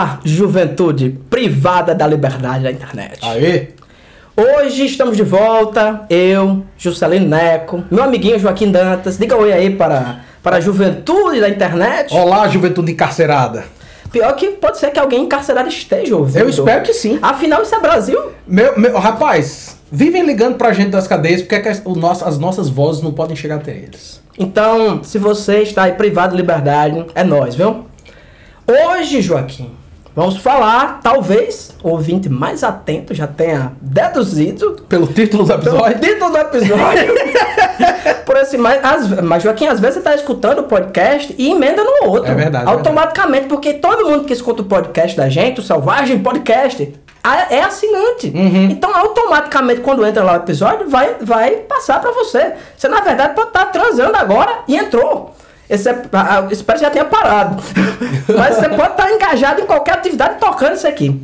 Olá, juventude privada da liberdade da internet. Aê! Hoje estamos de volta, eu, Juscelino Neco, meu amiguinho Joaquim Dantas. Diga oi aí para, para a juventude da internet. Olá, juventude encarcerada. Pior que pode ser que alguém encarcerado esteja ouvindo. Eu espero que sim. Afinal, isso é Brasil. Meu, meu, rapaz, vivem ligando pra gente das cadeias porque é nosso, as nossas vozes não podem chegar até eles. Então, se você está aí privado de liberdade, é nós, viu? Hoje, Joaquim, vamos falar, talvez o ouvinte mais atento já tenha deduzido Pelo título do pelo episódio. título do episódio. Por esse, mas, às- mas, Joaquim, às vezes você está escutando o podcast e emenda no outro. É verdade, é Automaticamente, porque todo mundo que escuta o podcast da gente, o Selvagem Podcast, é assinante. Uhum. Então, automaticamente, quando entra lá o episódio, vai, vai passar para você. Você, na verdade, pode estar transando agora e entrou. Esse é, espero que já tenha parado. Mas você pode estar engajado em qualquer atividade tocando isso aqui.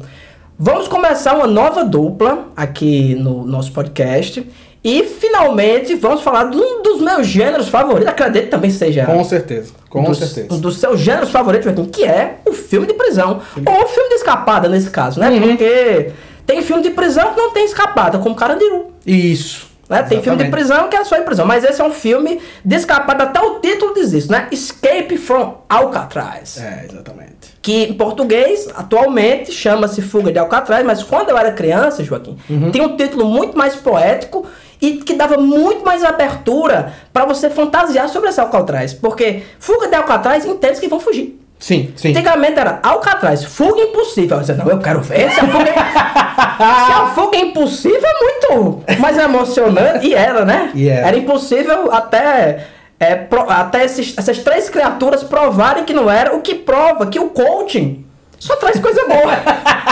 Vamos começar uma nova dupla aqui no nosso podcast. E finalmente vamos falar de um dos meus gêneros favoritos. Acredito que também seja Com certeza, com dos, certeza. um dos seus gêneros favoritos, que é o filme de prisão. Ou o filme de escapada, nesse caso, né? Uhum. Porque tem filme de prisão que não tem escapada, como Carandiru. Isso. Né? Tem filme de prisão que é só em prisão. Mas esse é um filme de escapada, até o título diz isso, né? Escape from Alcatraz. É, exatamente. Que em português, atualmente, chama-se Fuga de Alcatraz, mas quando eu era criança, Joaquim, Uhum. tinha um título muito mais poético e que dava muito mais abertura para você fantasiar sobre esse Alcatraz. Porque Fuga de Alcatraz entende que vão fugir. Sim, sim. Antigamente era Alcatraz, fuga impossível. Eu disse, não, eu quero ver se a fuga, se a fuga impossível é muito mais emocionante. E era, né? Era. Era impossível até, é, pro- até esses- essas três criaturas provarem que não era, o que prova que o coaching só traz coisa boa.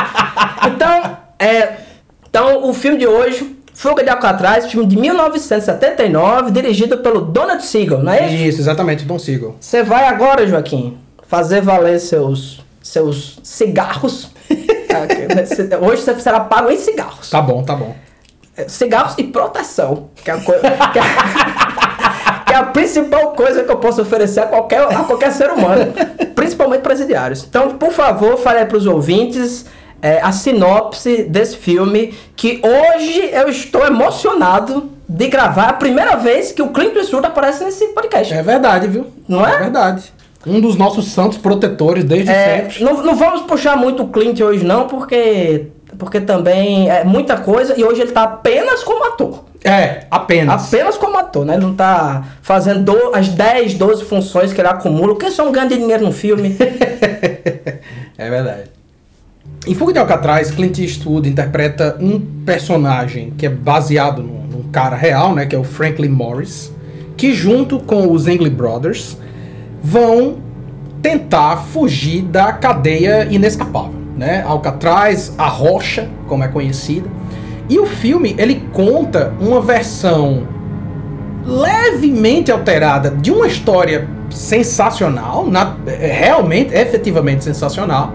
então, é, então, o filme de hoje, Fuga de Alcatraz, filme de 1979, dirigido pelo Donald Siegel, não é isso? Isso, exatamente, Don Siegel. Você vai agora, Joaquim, fazer valer seus, seus cigarros. Hoje você será pago em cigarros. Tá bom, tá bom. Cigarros e proteção. Que é, a coi- que é- é a principal coisa que eu posso oferecer a qualquer, a qualquer ser humano. Principalmente presidiários. Então, por favor, fale para os ouvintes é, a sinopse desse filme. Que hoje eu estou emocionado de gravar. É a primeira vez que o Clint Eastwood aparece nesse podcast. É verdade, viu? Não é? É verdade. Um dos nossos santos protetores desde É, sempre. não, não vamos puxar muito o Clint hoje não, porque porque também é muita coisa e hoje ele tá apenas como ator. É, apenas. Apenas como ator, né? Ele não tá fazendo do- as 10, 12 funções que ele acumula, o que são ganho de dinheiro no filme. É verdade. Em Fuga de Alcatraz, Clint Eastwood interpreta um personagem que é baseado num, num cara real, né, que é o Franklin Morris, que junto com os Engley Brothers vão tentar fugir da cadeia inescapável, né? Alcatraz, a Rocha, como é conhecida. E o filme, ele conta uma versão levemente alterada de uma história sensacional, na- é, realmente, efetivamente sensacional.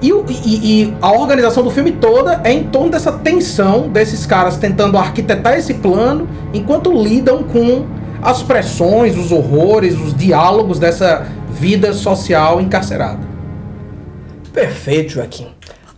E, e- e a organização do filme toda é em torno dessa tensão desses caras tentando arquitetar esse plano enquanto lidam com as pressões, os horrores, os diálogos dessa vida social encarcerada. Perfeito, Joaquim.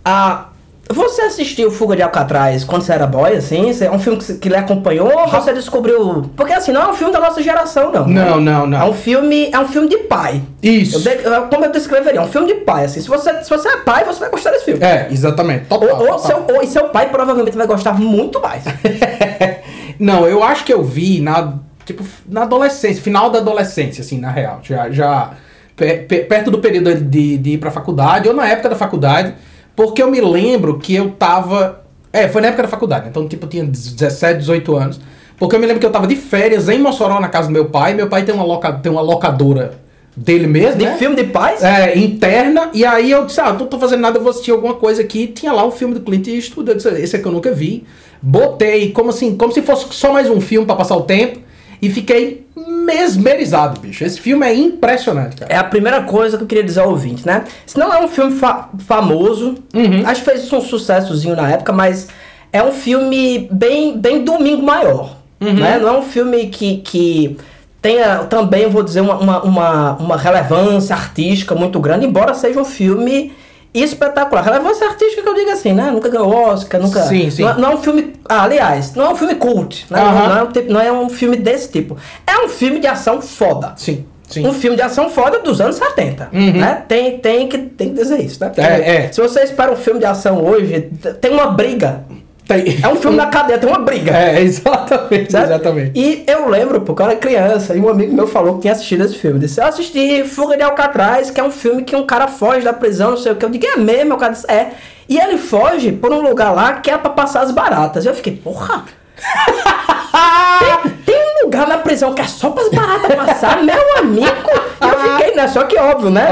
Ah, você assistiu Fuga de Alcatraz quando você era boy, assim? É um filme que, que lhe acompanhou ou você descobriu... Porque assim, não é um filme da nossa geração, não. Não, não, É não. um filme, é um filme de pai. Isso. Eu como eu descreveria? É um filme de pai, assim. Se você, se você é pai, você vai gostar desse filme. É, exatamente. Total, Ou, ou seu, ou e seu pai provavelmente vai gostar muito mais. Não, eu acho que eu vi na tipo na adolescência, final da adolescência, assim, na real. Já, já pe- pe- perto do período de, de ir pra faculdade, ou na época da faculdade, porque eu me lembro que eu tava. É, foi na época da faculdade, então, tipo, eu tinha 17, 18 anos. Porque eu me lembro que eu tava de férias em Mossoró, na casa do meu pai. Meu pai tem uma, loca, tem uma locadora dele mesmo. De né? filme de pais? É, interna, e aí eu disse, ah, não tô fazendo nada, eu vou assistir alguma coisa aqui. Tinha lá o filme do Clint Eastwood, eu disse, esse aqui eu nunca vi. Botei, como assim, como se fosse só mais um filme pra passar o tempo. E fiquei mesmerizado, bicho. Esse filme é impressionante, cara. É a primeira coisa que eu queria dizer ao ouvinte, né? Se não é um filme fa- famoso, Uhum. acho que fez um sucessozinho na época, mas é um filme bem, bem domingo maior, Uhum. né? Não é um filme que, que tenha também, vou dizer, uma, uma, uma, relevância artística muito grande, embora seja um filme espetacular. Relevância artística assim, né? Nunca ganhou Oscar, nunca. Sim, sim. Não, não é um filme. Ah, aliás, não é um filme cult. Né? Não, é um tipo- não é um filme desse tipo. É um filme de ação foda. Sim, sim. Um filme de ação foda dos anos 70. Uhum. Né? Tem, tem, que, tem que dizer isso, né? É, é. Se você espera um filme de ação hoje, tem uma briga. Tem- É um filme na cadeia, tem uma briga. É, exatamente, Sabe? exatamente. E eu lembro, porque eu era criança, e um amigo meu falou que tinha assistido esse filme. Disse, eu assisti Fuga de Alcatraz, que é um filme que um cara foge da prisão, não sei o que. Eu digo, é mesmo? O cara disse, é. E ele foge por um lugar lá que é pra passar as baratas. E eu fiquei, porra! tem, tem um lugar na prisão que é só para as baratas passar, meu amigo! Eu fiquei, né? Só que óbvio, né?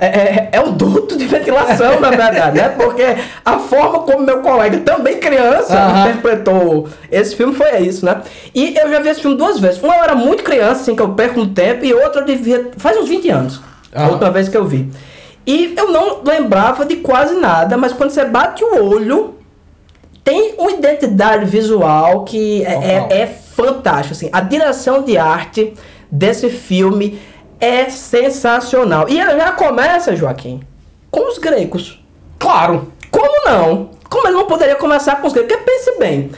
É, é, é um duto de ventilação, na verdade, né? Porque a forma como meu colega, também criança, interpretou esse filme foi isso, né? E eu já vi esse filme duas vezes. Uma eu era muito criança, assim, que eu perco um tempo, e outra eu devia. faz uns 20 anos. A última vez que eu vi. E eu não lembrava de quase nada, mas quando você bate o olho, tem uma identidade visual que é, é, é fantástica. Assim. A direção de arte desse filme é sensacional. E ela já começa, Joaquim, com os gregos. Claro. Como não? Como ele não poderia começar com os gregos? Porque pense bem.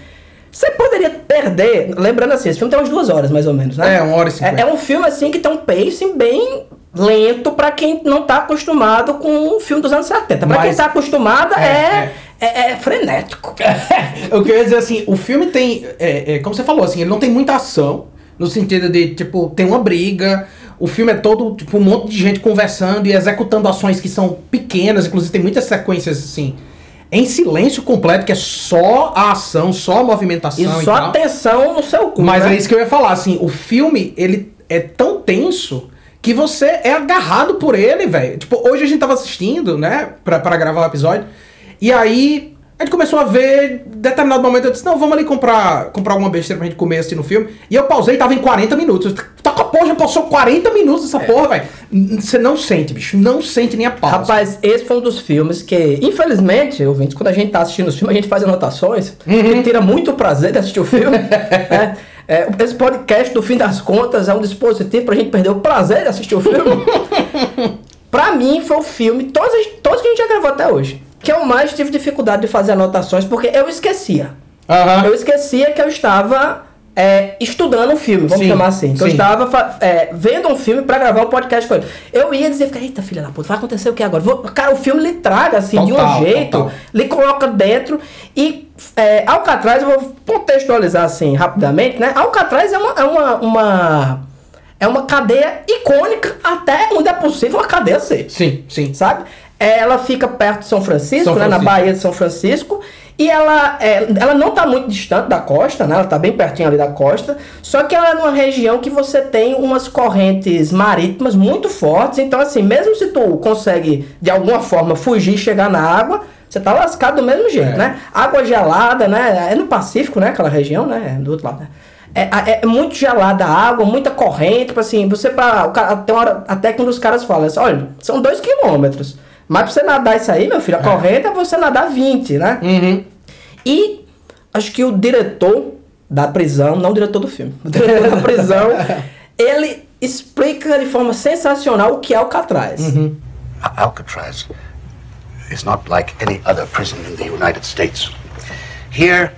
Você poderia perder. Lembrando assim, esse filme tem umas duas horas mais ou menos, né? É, uma hora e cinquenta. É, é um filme assim que tem um pacing bem lento pra quem não tá acostumado com um filme dos anos 70. Pra quem Mas- tá acostumado É, é, é, é frenético. Eu queria dizer assim, o filme tem, é, é, como você falou, assim, ele não tem muita ação, no sentido de, tipo, tem uma briga, o filme é todo, tipo, um monte de gente conversando e executando ações que são pequenas, inclusive tem muitas sequências, assim, em silêncio completo, que é só a ação, só a movimentação E e só tal. atenção no seu cu. Mas né? é isso que eu ia falar, assim, o filme, ele é tão tenso que você é agarrado por ele, velho. Tipo, hoje a gente tava assistindo, né, pra, pra gravar o episódio, e aí a gente começou a ver, em determinado momento eu disse, não, vamos ali comprar, comprar alguma besteira pra gente comer assim no filme, e eu pausei e tava em 40 minutos. Tá com a porra, já passou 40 minutos essa porra, velho. Você não sente, bicho, não sente nem a pausa. Rapaz, esse foi um dos filmes que, infelizmente, ouvintes, quando a gente tá assistindo os filmes, a gente faz anotações, Uhum. que tira muito prazer de assistir o filme. né? É, esse podcast, no fim das contas, é um dispositivo pra gente perder o prazer de assistir o filme. pra mim, foi o filme, todos, todos que a gente já gravou até hoje, que eu mais tive dificuldade de fazer anotações, porque eu esquecia. Aham. Eu esquecia que eu estava é, estudando um filme, vamos Sim, chamar assim. Que eu estava é, vendo um filme pra gravar um podcast com ele. Eu ia dizer, eita filha da puta, vai acontecer o que agora? Vou- cara, o filme lhe traga assim, de Total, um jeito, total. lhe coloca dentro. E é, Alcatraz, eu vou contextualizar assim rapidamente, né? Alcatraz é uma. É uma, uma é uma cadeia icônica, até onde é possível uma cadeia ser Sim, sim. sabe? É, Ela fica perto de São Francisco, São né, na Francisco. Baía de São Francisco. E ela, é, ela não está muito distante da costa, né? Ela está bem pertinho ali da costa. Só que ela é numa região que você tem umas correntes marítimas muito fortes. Então, assim, mesmo se tu consegue, de alguma forma, fugir e chegar na água, você tá lascado do mesmo jeito, É. né? Água gelada, né? É no Pacífico, né? Aquela região, né? Do outro lado, né? É, é- é muito gelada a água, muita corrente, tipo assim, você uma hora, até que um dos caras fala assim, olha, são dois quilômetros. Mas pra você nadar isso aí, meu filho, a corrente é você nadar 20, né? Uhum. E acho que o diretor da prisão, não o diretor do filme, o diretor da prisão, ele explica de forma sensacional o que é Alcatraz. Alcatraz is not like any other prison in the United States. Here,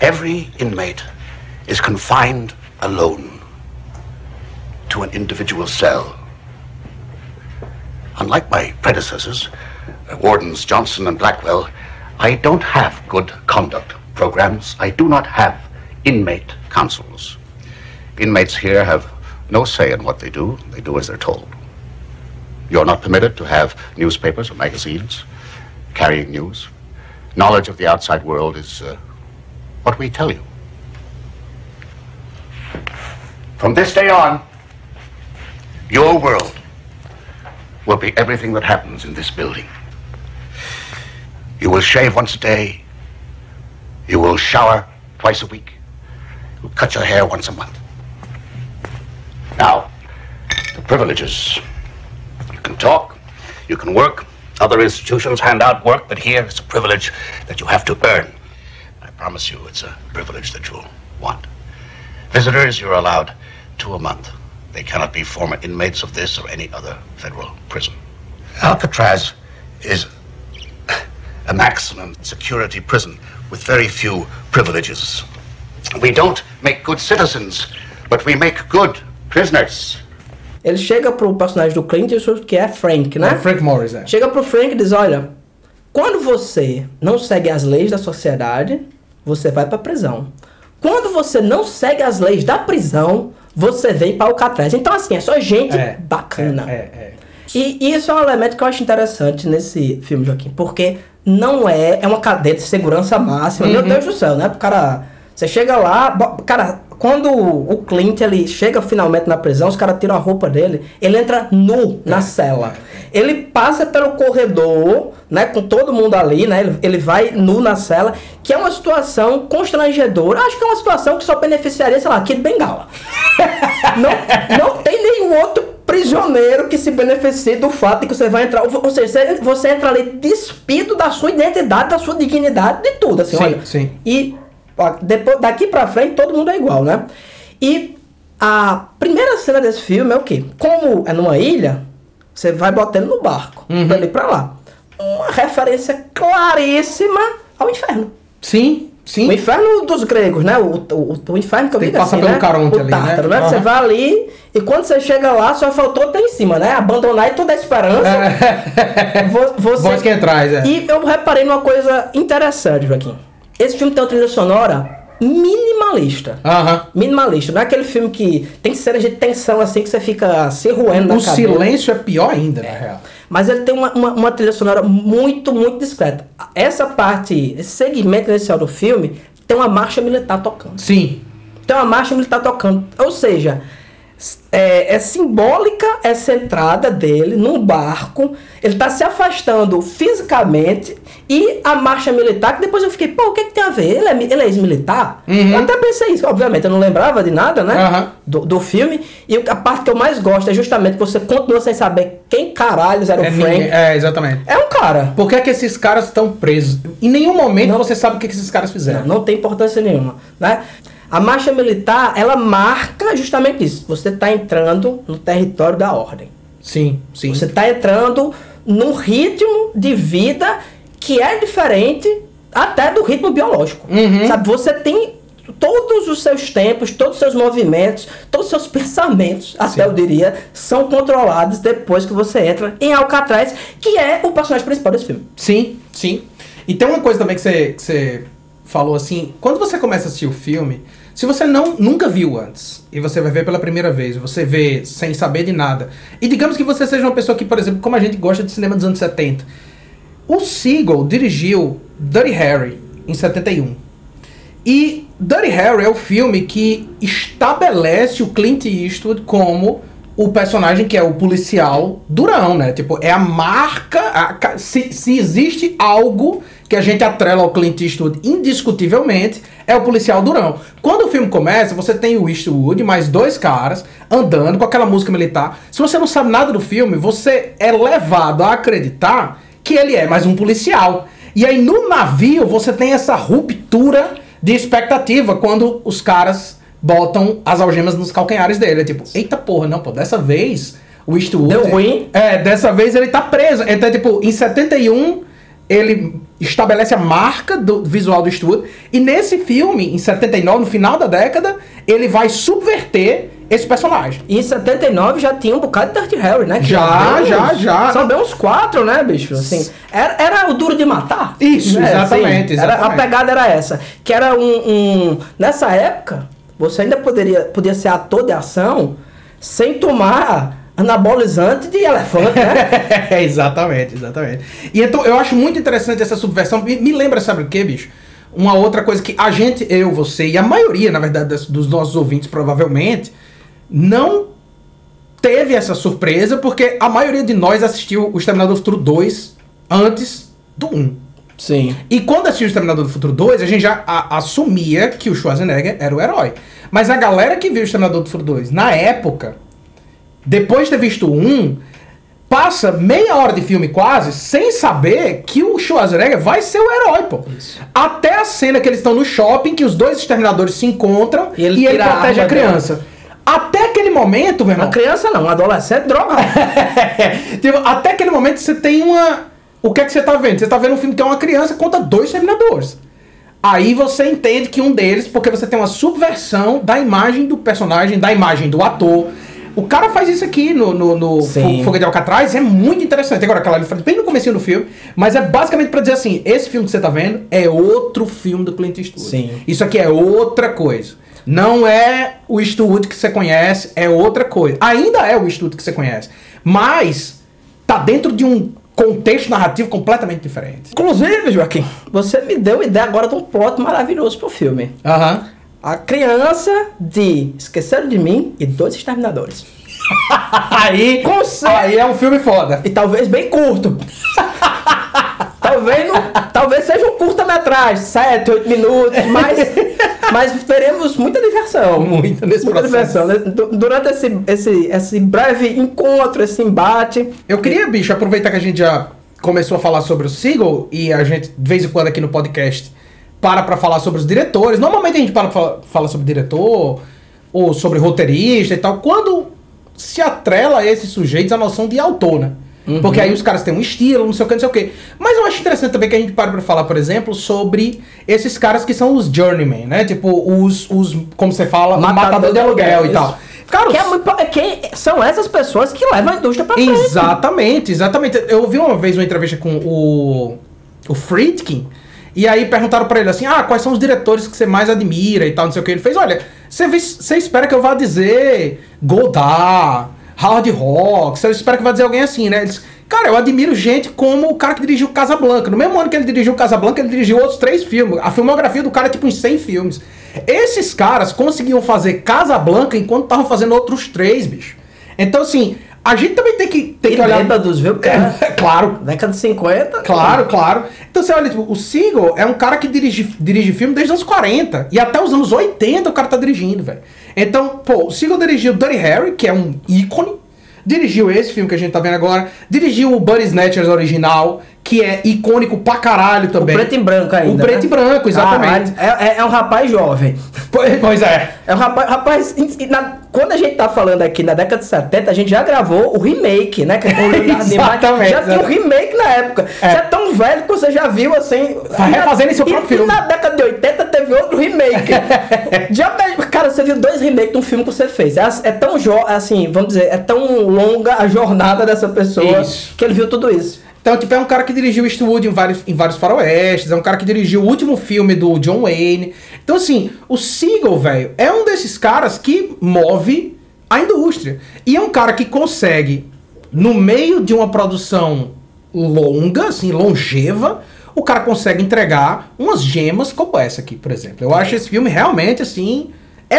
every inmate is confined alone to an individual cell. Unlike my predecessors, uh, Wardens Johnson and Blackwell, I don't have good conduct programs. I do not have inmate councils. Inmates here have no say in what they do, they do as they're told. You're not permitted to have newspapers or magazines carrying news. Knowledge of the outside world is uh, what we tell you. From this day on, your world will be everything that happens in this building. You will shave once a day. You will shower twice a week. You'll cut your hair once a month. Now, the privileges. You can talk, you can work. Other institutions hand out work, but here it's a privilege that you have to earn. I promise you it's a privilege that you'll want. Visitors, you're allowed two a month. They cannot be former inmates of this or any other federal prison. Alcatraz is a maximum security prison with very few privileges. We don't make good citizens, but we make good prisoners. Ele chega pro personagem do Clint Eastwood, que é Frank, né? É, Frank Morris, é. Chega pro Frank e diz: Olha, quando você não segue as leis da sociedade, você vai pra prisão. Quando você não segue as leis da prisão, você vem para Alcatraz. Então, assim, é só gente É, bacana. É, é, é. E isso é um elemento que eu acho interessante nesse filme, Joaquim, porque não é, é uma cadeia de segurança máxima. Meu Deus do céu, né? O cara, você chega lá, cara, quando o Clint ele chega finalmente na prisão, os caras tiram a roupa dele, ele entra nu na cela. Ele passa pelo corredor, né, com todo mundo ali, né? Ele, ele vai nu na cela, que é uma situação constrangedora. Acho que é uma situação que só beneficiaria, sei lá, Kid Bengala. não, não tem nenhum outro prisioneiro que se beneficie do fato de que você vai entrar. Ou seja, você, entra ali despido da sua identidade, da sua dignidade, de tudo. Assim, Sim, olha. sim. E depois, daqui pra frente todo mundo é igual, né? E a primeira cena desse filme é o quê? Como é numa ilha, você vai botando no barco, Uhum. dali pra lá. Uma referência claríssima ao inferno. Sim, sim. O inferno dos gregos, né? O, o, o inferno que eu Tem que digo passar assim, pelo né? Caronte o ali, né? Né? Você Aham. vai ali e quando você chega lá, só faltou ter em cima, né? Abandonar e toda a esperança. Vo- Você... Voz quem traz, é. E eu reparei numa coisa interessante, Joaquim. Esse filme tem uma trilha sonora minimalista. Aham. Minimalista. Não é aquele filme que tem cenas de tensão assim que você fica se roendo na O cadeira. silêncio é pior ainda, na real. Mas ele tem uma, uma, uma trilha sonora muito, muito discreta. Essa parte, esse segmento inicial do filme, tem uma marcha militar tocando. Sim. Tem uma marcha militar tocando. Ou seja, é, é simbólica essa entrada dele num barco. Ele está se afastando fisicamente. E a marcha militar, que depois eu fiquei, pô, o que, que tem a ver? Ele é, ele é ex-militar? Eu até pensei isso, obviamente, eu não lembrava de nada, né? Aham. Do, do filme. E a parte que eu mais gosto é justamente que você continua sem saber quem caralhos era É, o Frank. ninguém- é, exatamente. É um cara. Por que, é que esses caras estão presos? Em nenhum momento você sabe o que, que esses caras fizeram. Não, não tem importância nenhuma, né? A marcha militar, ela marca justamente isso. Você está entrando no território da ordem. Sim, sim. Você está entrando num ritmo de vida que é diferente até do ritmo biológico. Uhum. Sabe? Você tem todos os seus tempos, todos os seus movimentos, todos os seus pensamentos, até Sim. eu diria, são controlados depois que você entra em Alcatraz, que é o personagem principal desse filme. Sim, sim. E tem uma coisa também que você, que você falou assim, quando você começa a assistir o filme, se você não nunca viu antes, e você vai ver pela primeira vez, você vê sem saber de nada, e digamos que você seja uma pessoa que, por exemplo, como a gente gosta de cinema dos anos 70, o Siegel dirigiu Dirty Harry em 71. E Dirty Harry é o filme que estabelece o Clint Eastwood como o personagem que é o policial durão, né? Tipo, é a marca. a se, se existe algo que a gente atrela ao Clint Eastwood indiscutivelmente, é o policial durão. Quando o filme começa, você tem o Eastwood mais dois caras andando com aquela música militar. Se você não sabe nada do filme, você é levado a acreditar que ele é mais um policial. E aí no navio você tem essa ruptura de expectativa quando os caras botam as algemas nos calcanhares dele. É tipo, eita porra, não, pô, dessa vez o Eastwood. Deu ruim. É, dessa vez ele tá preso. Então, tipo, em 71 ele estabelece a marca do visual do Eastwood. E nesse filme, em 79, no final da década, ele vai subverter esse personagem. E em 79 já tinha um bocado de Dirty Harry, né? Que Já, bem já, já. São bem uns quatro, né, bicho? Assim, era, era o duro de matar. Isso, né? exatamente, Era, a exatamente. pegada era essa. Que era um, um- Nessa época, você ainda poderia, podia ser ator de ação sem tomar anabolizante de elefante, né? É, exatamente, exatamente. E então eu acho muito interessante essa subversão. Me, me lembra, sabe o que, bicho? Uma outra coisa que a gente, eu, você e a maioria, na verdade, das- dos nossos ouvintes, provavelmente, não teve essa surpresa, porque a maioria de nós assistiu o Exterminador do Futuro 2 antes do 1. Sim. E quando assistiu o Exterminador do Futuro 2, a gente já a- assumia que o Schwarzenegger era o herói. Mas a galera que viu o Exterminador do Futuro 2 na época, depois de ter visto 1, passa meia hora de filme quase sem saber que o Schwarzenegger vai ser o herói, pô. Até a cena que eles estão no shopping, que os dois exterminadores se encontram E ele e ele a protege a arma criança. Até aquele momento, meu Uma irmão. criança não, um adolescente droga. tipo, até aquele momento você tem uma o que é que você tá vendo? Você tá vendo um filme que é uma criança contra dois Terminadores. Aí você entende que um deles, porque você tem uma subversão da imagem do personagem, da imagem do ator. O cara faz isso aqui no, no, no Fogo de Alcatraz, é muito interessante. Agora, aquela ali bem no começo do filme, mas é basicamente pra dizer assim, esse filme que você tá vendo é outro filme do Clint Eastwood. Sim. Isso aqui é outra coisa. Não é o Eastwood que você conhece, é outra coisa. Ainda é o Eastwood que você conhece, mas tá dentro de um contexto narrativo completamente diferente. Inclusive, Joaquim, você me deu ideia agora de um plot maravilhoso pro filme. Aham. A criança de Esqueceram de Mim e Dois Exterminadores. Aí, aí é um filme foda. E talvez bem curto. talvez, não, talvez seja um curta-metragem, 7, 8 minutos, mas, mas teremos muita diversão. Muita nesse Muita processo. diversão. né? Du- Durante esse, esse, esse breve encontro, esse embate. Eu queria, bicho, aproveitar que a gente já começou a falar sobre o Seagull e a gente, de vez em quando aqui no podcast, para pra falar sobre os diretores. Normalmente a gente para pra falar, fala sobre diretor ou sobre roteirista e tal. Quando se atrela a esses sujeitos a noção de autor, né? Porque aí os caras têm um estilo, não sei o que, não sei o que. Mas eu acho interessante também que a gente pare pra falar, por exemplo, sobre esses caras que são os journeymen, né? Tipo, os, os como você fala, matador, de aluguel e tal. Cara, Que, é muito, é que são essas pessoas que levam a indústria pra frente. Exatamente, exatamente. Eu ouvi uma vez uma entrevista com o, o Friedkin, e aí perguntaram pra ele assim: ah, quais são os diretores que você mais admira e tal, não sei o que. Ele fez: olha, você, espera que eu vá dizer Godard, Howard Rock, você espera que vá dizer alguém assim, né? Ele disse, Cara, eu admiro gente como o cara que dirigiu Casablanca. No mesmo ano que ele dirigiu Casablanca, ele dirigiu outros três filmes. A filmografia do cara é tipo uns 100 filmes. Esses caras conseguiam fazer Casablanca enquanto estavam fazendo outros três, bicho. Então, assim, a gente também tem que, tem E que olhar. bêbados, viu, cara? É, claro, Década de 50. Claro, claro. Então você olha, tipo, o Seagull é um cara que dirige, dirige filme desde os anos 40. E até os anos 80 o cara tá dirigindo, velho. Então, pô, o Seagull dirigiu Dirty Harry, que é um ícone. Dirigiu esse filme que a gente tá vendo agora. Dirigiu o Buddy Snatchers original, que é icônico pra caralho O também. preto e branco ainda. O preto né? e branco, exatamente. Ah, é, é- é um rapaz jovem. Pois, é. É um rapaz. rapaz e- e na- quando a gente tá falando aqui na década de 70, a gente já gravou o remake, né? É o. Exatamente, Já o exatamente. remake na época. É. Você é tão velho que você já viu assim. Vai refazendo seu e, próprio e filme. na década de 80 teve outro remake. já, cara, você viu dois remakes de um filme que você fez. É, é tão jo assim, vamos dizer, é tão longa a jornada dessa pessoa Isso. que ele viu tudo isso. Então, tipo, é um cara que dirigiu Eastwood em vários, em vários faroestes, é um cara que dirigiu o último filme do John Wayne. Então, assim, o Seagull, velho, é um desses caras que move a indústria. E é um cara que consegue, no meio de uma produção longa, assim, longeva, o cara consegue entregar umas gemas como essa aqui, por exemplo. Eu acho esse filme realmente, assim,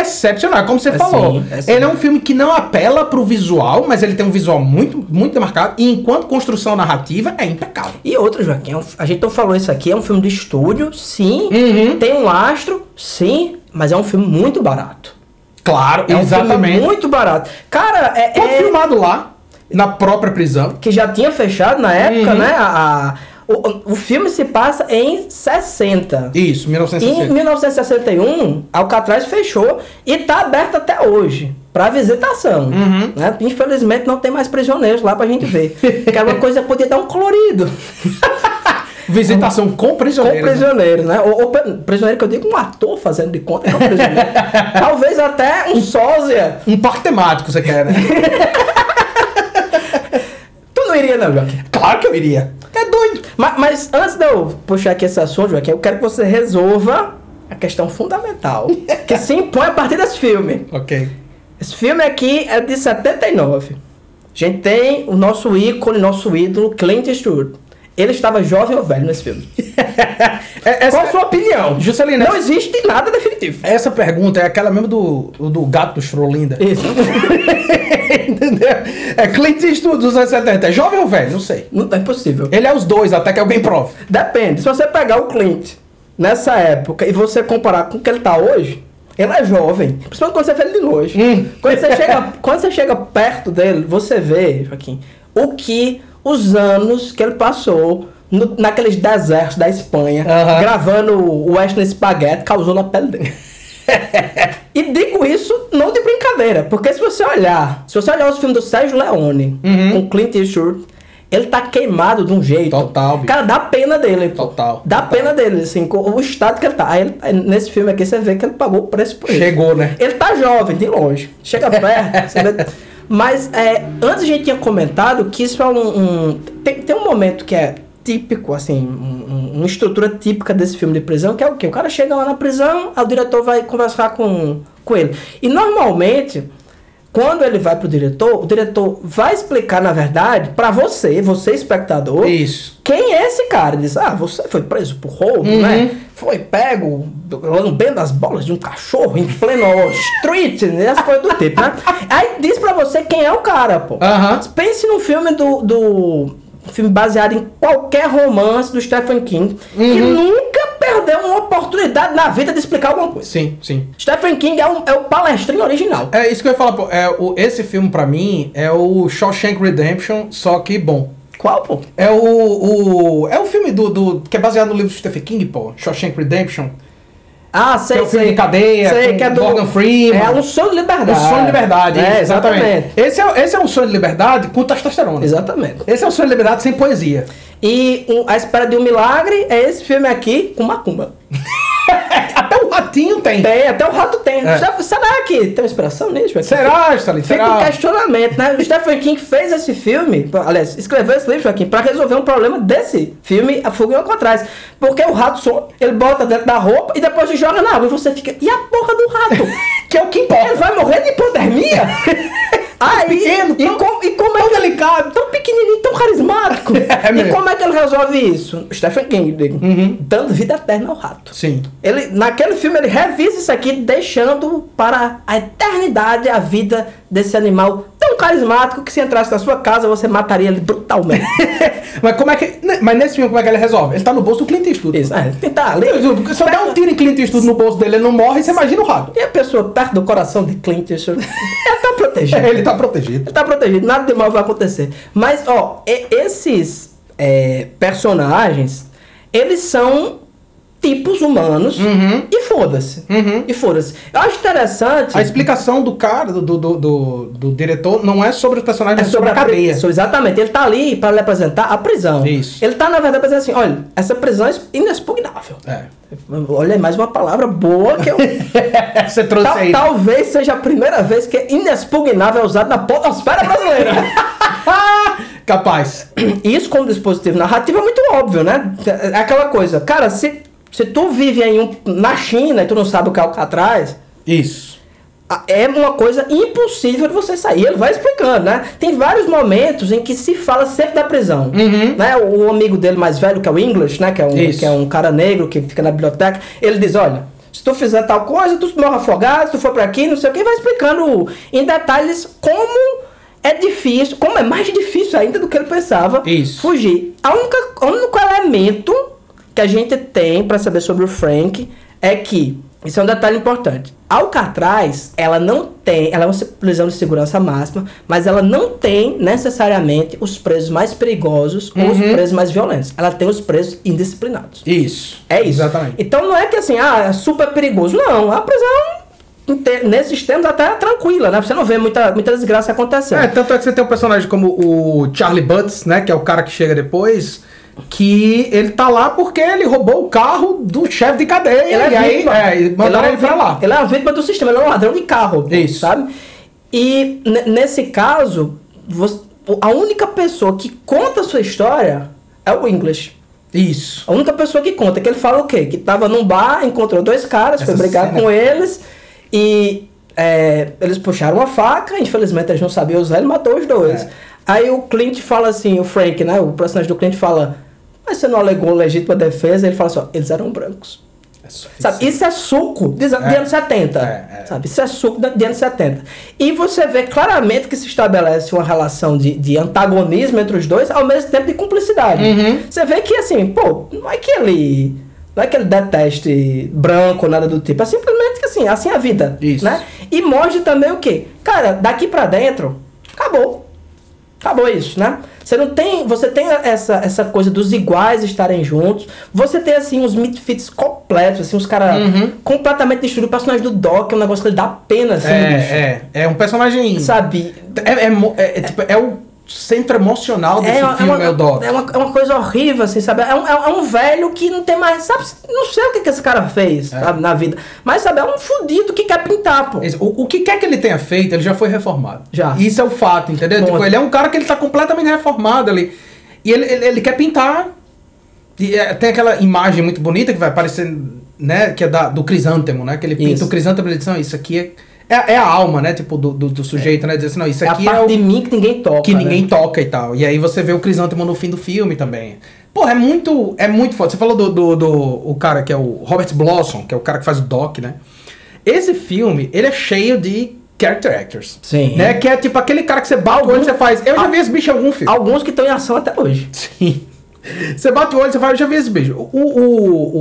excepcional. Como você É falou, sim, é sim. ele é um filme que não apela pro visual, mas ele tem um visual muito, muito demarcado. E enquanto construção narrativa, é impecável. E outro, Joaquim, é um- a gente não falou isso aqui, é um filme de estúdio, sim. Uhum. Tem um lastro, sim, mas é um filme muito barato. Claro, É um exatamente. filme muito barato. Cara, é, Foi é- filmado lá, na própria prisão. que já tinha fechado na época, Uhum. né? A, a- o, o filme se passa em 60. Isso, Em 1960. 1961, Alcatraz fechou e tá aberto até hoje para visitação. Uhum. né? Infelizmente não tem mais prisioneiros lá pra gente ver. que é uma coisa que podia dar um colorido. Visitação com Com prisioneiros. né? prisioneiro, né? Ou, ou pe- prisioneiro que eu digo um ator fazendo de conta que é um prisioneiro. Talvez até um sósia. Um parque temático, você quer, né? Não iria, não, Joaquim. claro que eu iria. É doido. Mas, mas antes de eu puxar aqui esse assunto, Joaquim, eu quero que você resolva a questão fundamental que se impõe a partir desse filme. Ok. Esse filme aqui é de 79. A gente tem o nosso ícone, nosso ídolo, Clint Eastwood. Ele estava jovem ou velho nesse filme? É- essa- Qual a sua opinião? Juscelino, Não existe nada definitivo. essa pergunta é aquela mesmo do, do gato do Schrolinda. Isso. Entendeu? É Clint Eastwood dos anos 70. É jovem ou velho? Não sei. Não é impossível. Ele é os dois, até que alguém prove. Depende. Se você pegar o Clint nessa época e você comparar com o que ele tá hoje, ele é jovem. Principalmente quando você vê ele de longe. Hum. Quando, você chega, quando você chega perto dele, você vê, Joaquim, o que os anos que ele passou no- naqueles desertos da Espanha, Aham. gravando o Western Spaghetti, causou na pele dele. e digo isso não de brincadeira, porque se você olhar, se você olhar os filmes do Sérgio Leone Uhum. com Clint Eastwood, ele tá queimado de um jeito. Total, bicho. Cara, dá pena dele. Total, Dá total. pena dele, assim, com o estado que ele tá. Aí, ele- nesse filme aqui você vê que ele pagou o preço por isso. Chegou, né? Ele tá jovem, de longe. Chega perto. você vê. Mas é, antes a gente tinha comentado que isso é um. um- tem, tem um momento que é típico, assim, um- um- uma estrutura típica desse filme de prisão, que é o quê? O cara chega lá na prisão, o diretor vai conversar com, com ele. E normalmente. Quando ele vai pro diretor, o diretor vai explicar, na verdade, pra você, você espectador, Isso. quem é esse cara? Ele diz, ah, você foi preso por roubo, Uhum. né? Foi pego lambendo as bolas de um cachorro em pleno street, né? As coisas do tipo, né? Aí diz pra você quem é o cara, pô. Aham. Pense num filme do... do um filme baseado em qualquer romance do Stephen King, que Uhum. nunca perdeu uma oportunidade na vida de explicar alguma coisa. Sim, sim. Stephen King é, um, é o palestrinho original. É isso que eu ia falar, pô. É, o, esse filme, pra mim, é o Shawshank Redemption, só que bom. Qual, pô? É o, o. É o filme do, do. que é baseado no livro do Stephen King, pô. Shawshank Redemption. Ah, sei, Que é o filme sei. de cadeia, sei, que é do Morgan Freeman. É um sonho de liberdade. O sonho de liberdade, É, isso, exatamente. Esse é, esse é um sonho de liberdade com testosterona. Exatamente. Esse é um sonho de liberdade sem poesia. E um, A Espera de um Milagre é esse filme aqui com Macumba. Até o ratinho tem. Tem, até o rato tem. É. Será que tem uma inspiração nisso? Será, Stanley? Fica um questionamento, né? O Stephen King fez esse filme, aliás, escreveu esse livro aqui pra resolver um problema desse filme, A Fuga em Alcatraz. Porque o rato some, ele bota dentro da roupa e depois se joga na água. E você fica, e a porra do rato? Que é o que importa. Ele vai morrer de hipotermia? Aí, pequeno, e, tão- com- e como é que ele cabe? Tão pequenininho, tão carismático. É e como é que ele resolve isso? Stephen King, digo, Uhum. dando vida eterna ao rato. Sim. Ele, naquele filme ele revisa isso aqui, deixando para a eternidade a vida desse animal tão carismático que se entrasse na sua casa você mataria ele brutalmente. Mas como é que. Mas nesse filme, como é que ele resolve? Ele tá no bolso do Clint Eastwood. isso, é, tentar ali. Se eu der um tiro em Clint Eastwood no bolso dele, ele não morre, você imagina o rato. E a pessoa perto do coração de Clint Eastwood, ela tá protegida. Ele tá protegido. Ele tá protegido, nada de mal vai acontecer. Mas, ó, esses é, personagens, eles são tipos humanos Uhum. e foda-se. Uhum. E foda-se. Eu acho interessante. A explicação do cara, do, do, do, do- diretor, não é sobre os personagens, é sobre, a pri- cadeia. sobre- exatamente. Ele tá ali para lhe apresentar a prisão. Isso. Ele tá, na verdade, pra dizer assim: olha, essa prisão é inexpugnável. É. Olha, mais uma palavra boa que eu. Você trouxe Tal- aí. talvez seja a primeira vez que inexpugnável é usado na podosfera brasileira. Capaz. Isso como dispositivo narrativo é muito óbvio, né? É aquela coisa, cara, se, se tu vive em um, na China e tu não sabe o que é Alcatraz, Isso. é uma coisa impossível de você sair. Ele vai explicando, né? Tem vários momentos em que se fala sempre da prisão. Uhum. Né? O, amigo dele mais velho, que é o English, né? Que é, um, Isso. que é um cara negro que fica na biblioteca, ele diz, olha... Se tu fizer tal coisa, tu morre afogado, se tu for pra aqui, não sei o que, vai explicando em detalhes como é difícil, como é mais difícil ainda do que ele pensava Isso. fugir. A única, o único elemento que a gente tem pra saber sobre o Frank é que, isso é um detalhe importante, a Alcatraz, ela não tem, ela é uma prisão de segurança máxima, mas ela não tem necessariamente os presos mais perigosos ou os Uhum. presos mais violentos. Ela tem os presos indisciplinados. Isso. É isso. Exatamente. Então não é que assim, ah, é super perigoso. Não, a prisão nesses tempos até é tranquila, né? Você não vê muita, muita desgraça acontecendo. É, tanto é que você tem um personagem como o Charlie Butts, né? Que é o cara que chega depois. Que ele tá lá porque ele roubou o carro do chefe de cadeia. Ele é e aí, vítima. é, mandaram é ele, pra lá. Ele é uma vítima do sistema, ele é um ladrão de carro. Isso. Sabe? E ne- nesse caso, você- a única pessoa que conta a sua história é o English. Isso. A única pessoa que conta, que ele fala o quê? Que tava num bar, encontrou dois caras, foi Essa brigar cena- com eles e é, eles puxaram uma faca, infelizmente eles não sabiam usar, ele matou os dois. É. Aí o Clint fala assim, o Frank, né? O personagem do Clint fala, mas você não alegou legítima defesa? Ele fala assim, ó, eles eram brancos. Sabe? Isso é suco de, É. anos 70. É, é. Sabe? Isso é suco de, de anos 70. E você vê claramente que se estabelece uma relação de, de antagonismo entre os dois, ao mesmo tempo de cumplicidade. Uhum. Você vê que assim, pô, não é que ele. Não é que ele deteste branco ou nada do tipo. É simplesmente que assim, assim é a vida. Isso. Né? E mostra também o quê? Cara, daqui pra dentro, acabou. Acabou isso, né? Você não tem, você tem essa, essa coisa dos iguais estarem juntos. Você tem assim os misfits completos, assim os caras Uhum. completamente destruídos. O personagem do Doc é um negócio que ele dá pena, assim. É, é, é um personagem. Sabe? É, é, é- é tipo, é o centro emocional desse É, uma- filme é, uma, é o Doc. é, uma, é uma coisa horrível, assim, sabe? É um, é um- é um velho que não tem mais. Sabe? Não sei o que, que esse cara fez É. sabe, na vida. Mas, sabe, é um fudido que quer pintar, pô. O, o que quer que ele tenha feito, ele já foi reformado. Já. Isso é o fato, entendeu? Ponto. Tipo, ele é um cara que ele tá completamente reformado ali. E ele, ele, ele quer pintar. E, é, tem aquela imagem muito bonita que vai aparecer, né? Que é da, do crisântemo, né? Que ele pinta Isso. o crisântemo e ele diz, não, isso aqui é, é, é a alma, né? Tipo, do, do, do sujeito, né? Diz assim, não, isso É a aqui parte é o, de mim que ninguém toca. que ninguém né? toca e tal. E aí você vê o crisântemo no fim do filme também. Porra, é muito, é muito foda. Você falou do, do, do- o cara que é o Robert Blossom, que é o cara que faz o Doc, né? Esse filme, ele é cheio de character actors. Sim. Né? Que é tipo aquele cara que você bate o olho e você faz. Eu já vi esse bicho em algum filme. Alguns que estão em ação até hoje. Sim. Você bate o olho e você fala, eu já vi esse bicho. O, o,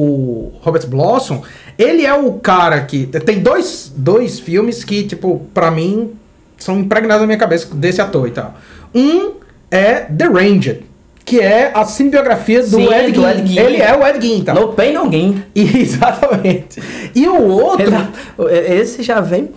o Robert Blossom, ele é o cara que. Tem dois, dois filmes que, tipo, pra mim, são impregnados na minha cabeça desse ator e tal. Um é The Ranger, que é a cinebiografia do, Sim, Ed, do Gein. Ed Gein. Ele é o Ed Gein, então. No pain, no gain. Exatamente. E o outro. Ele- esse já vem.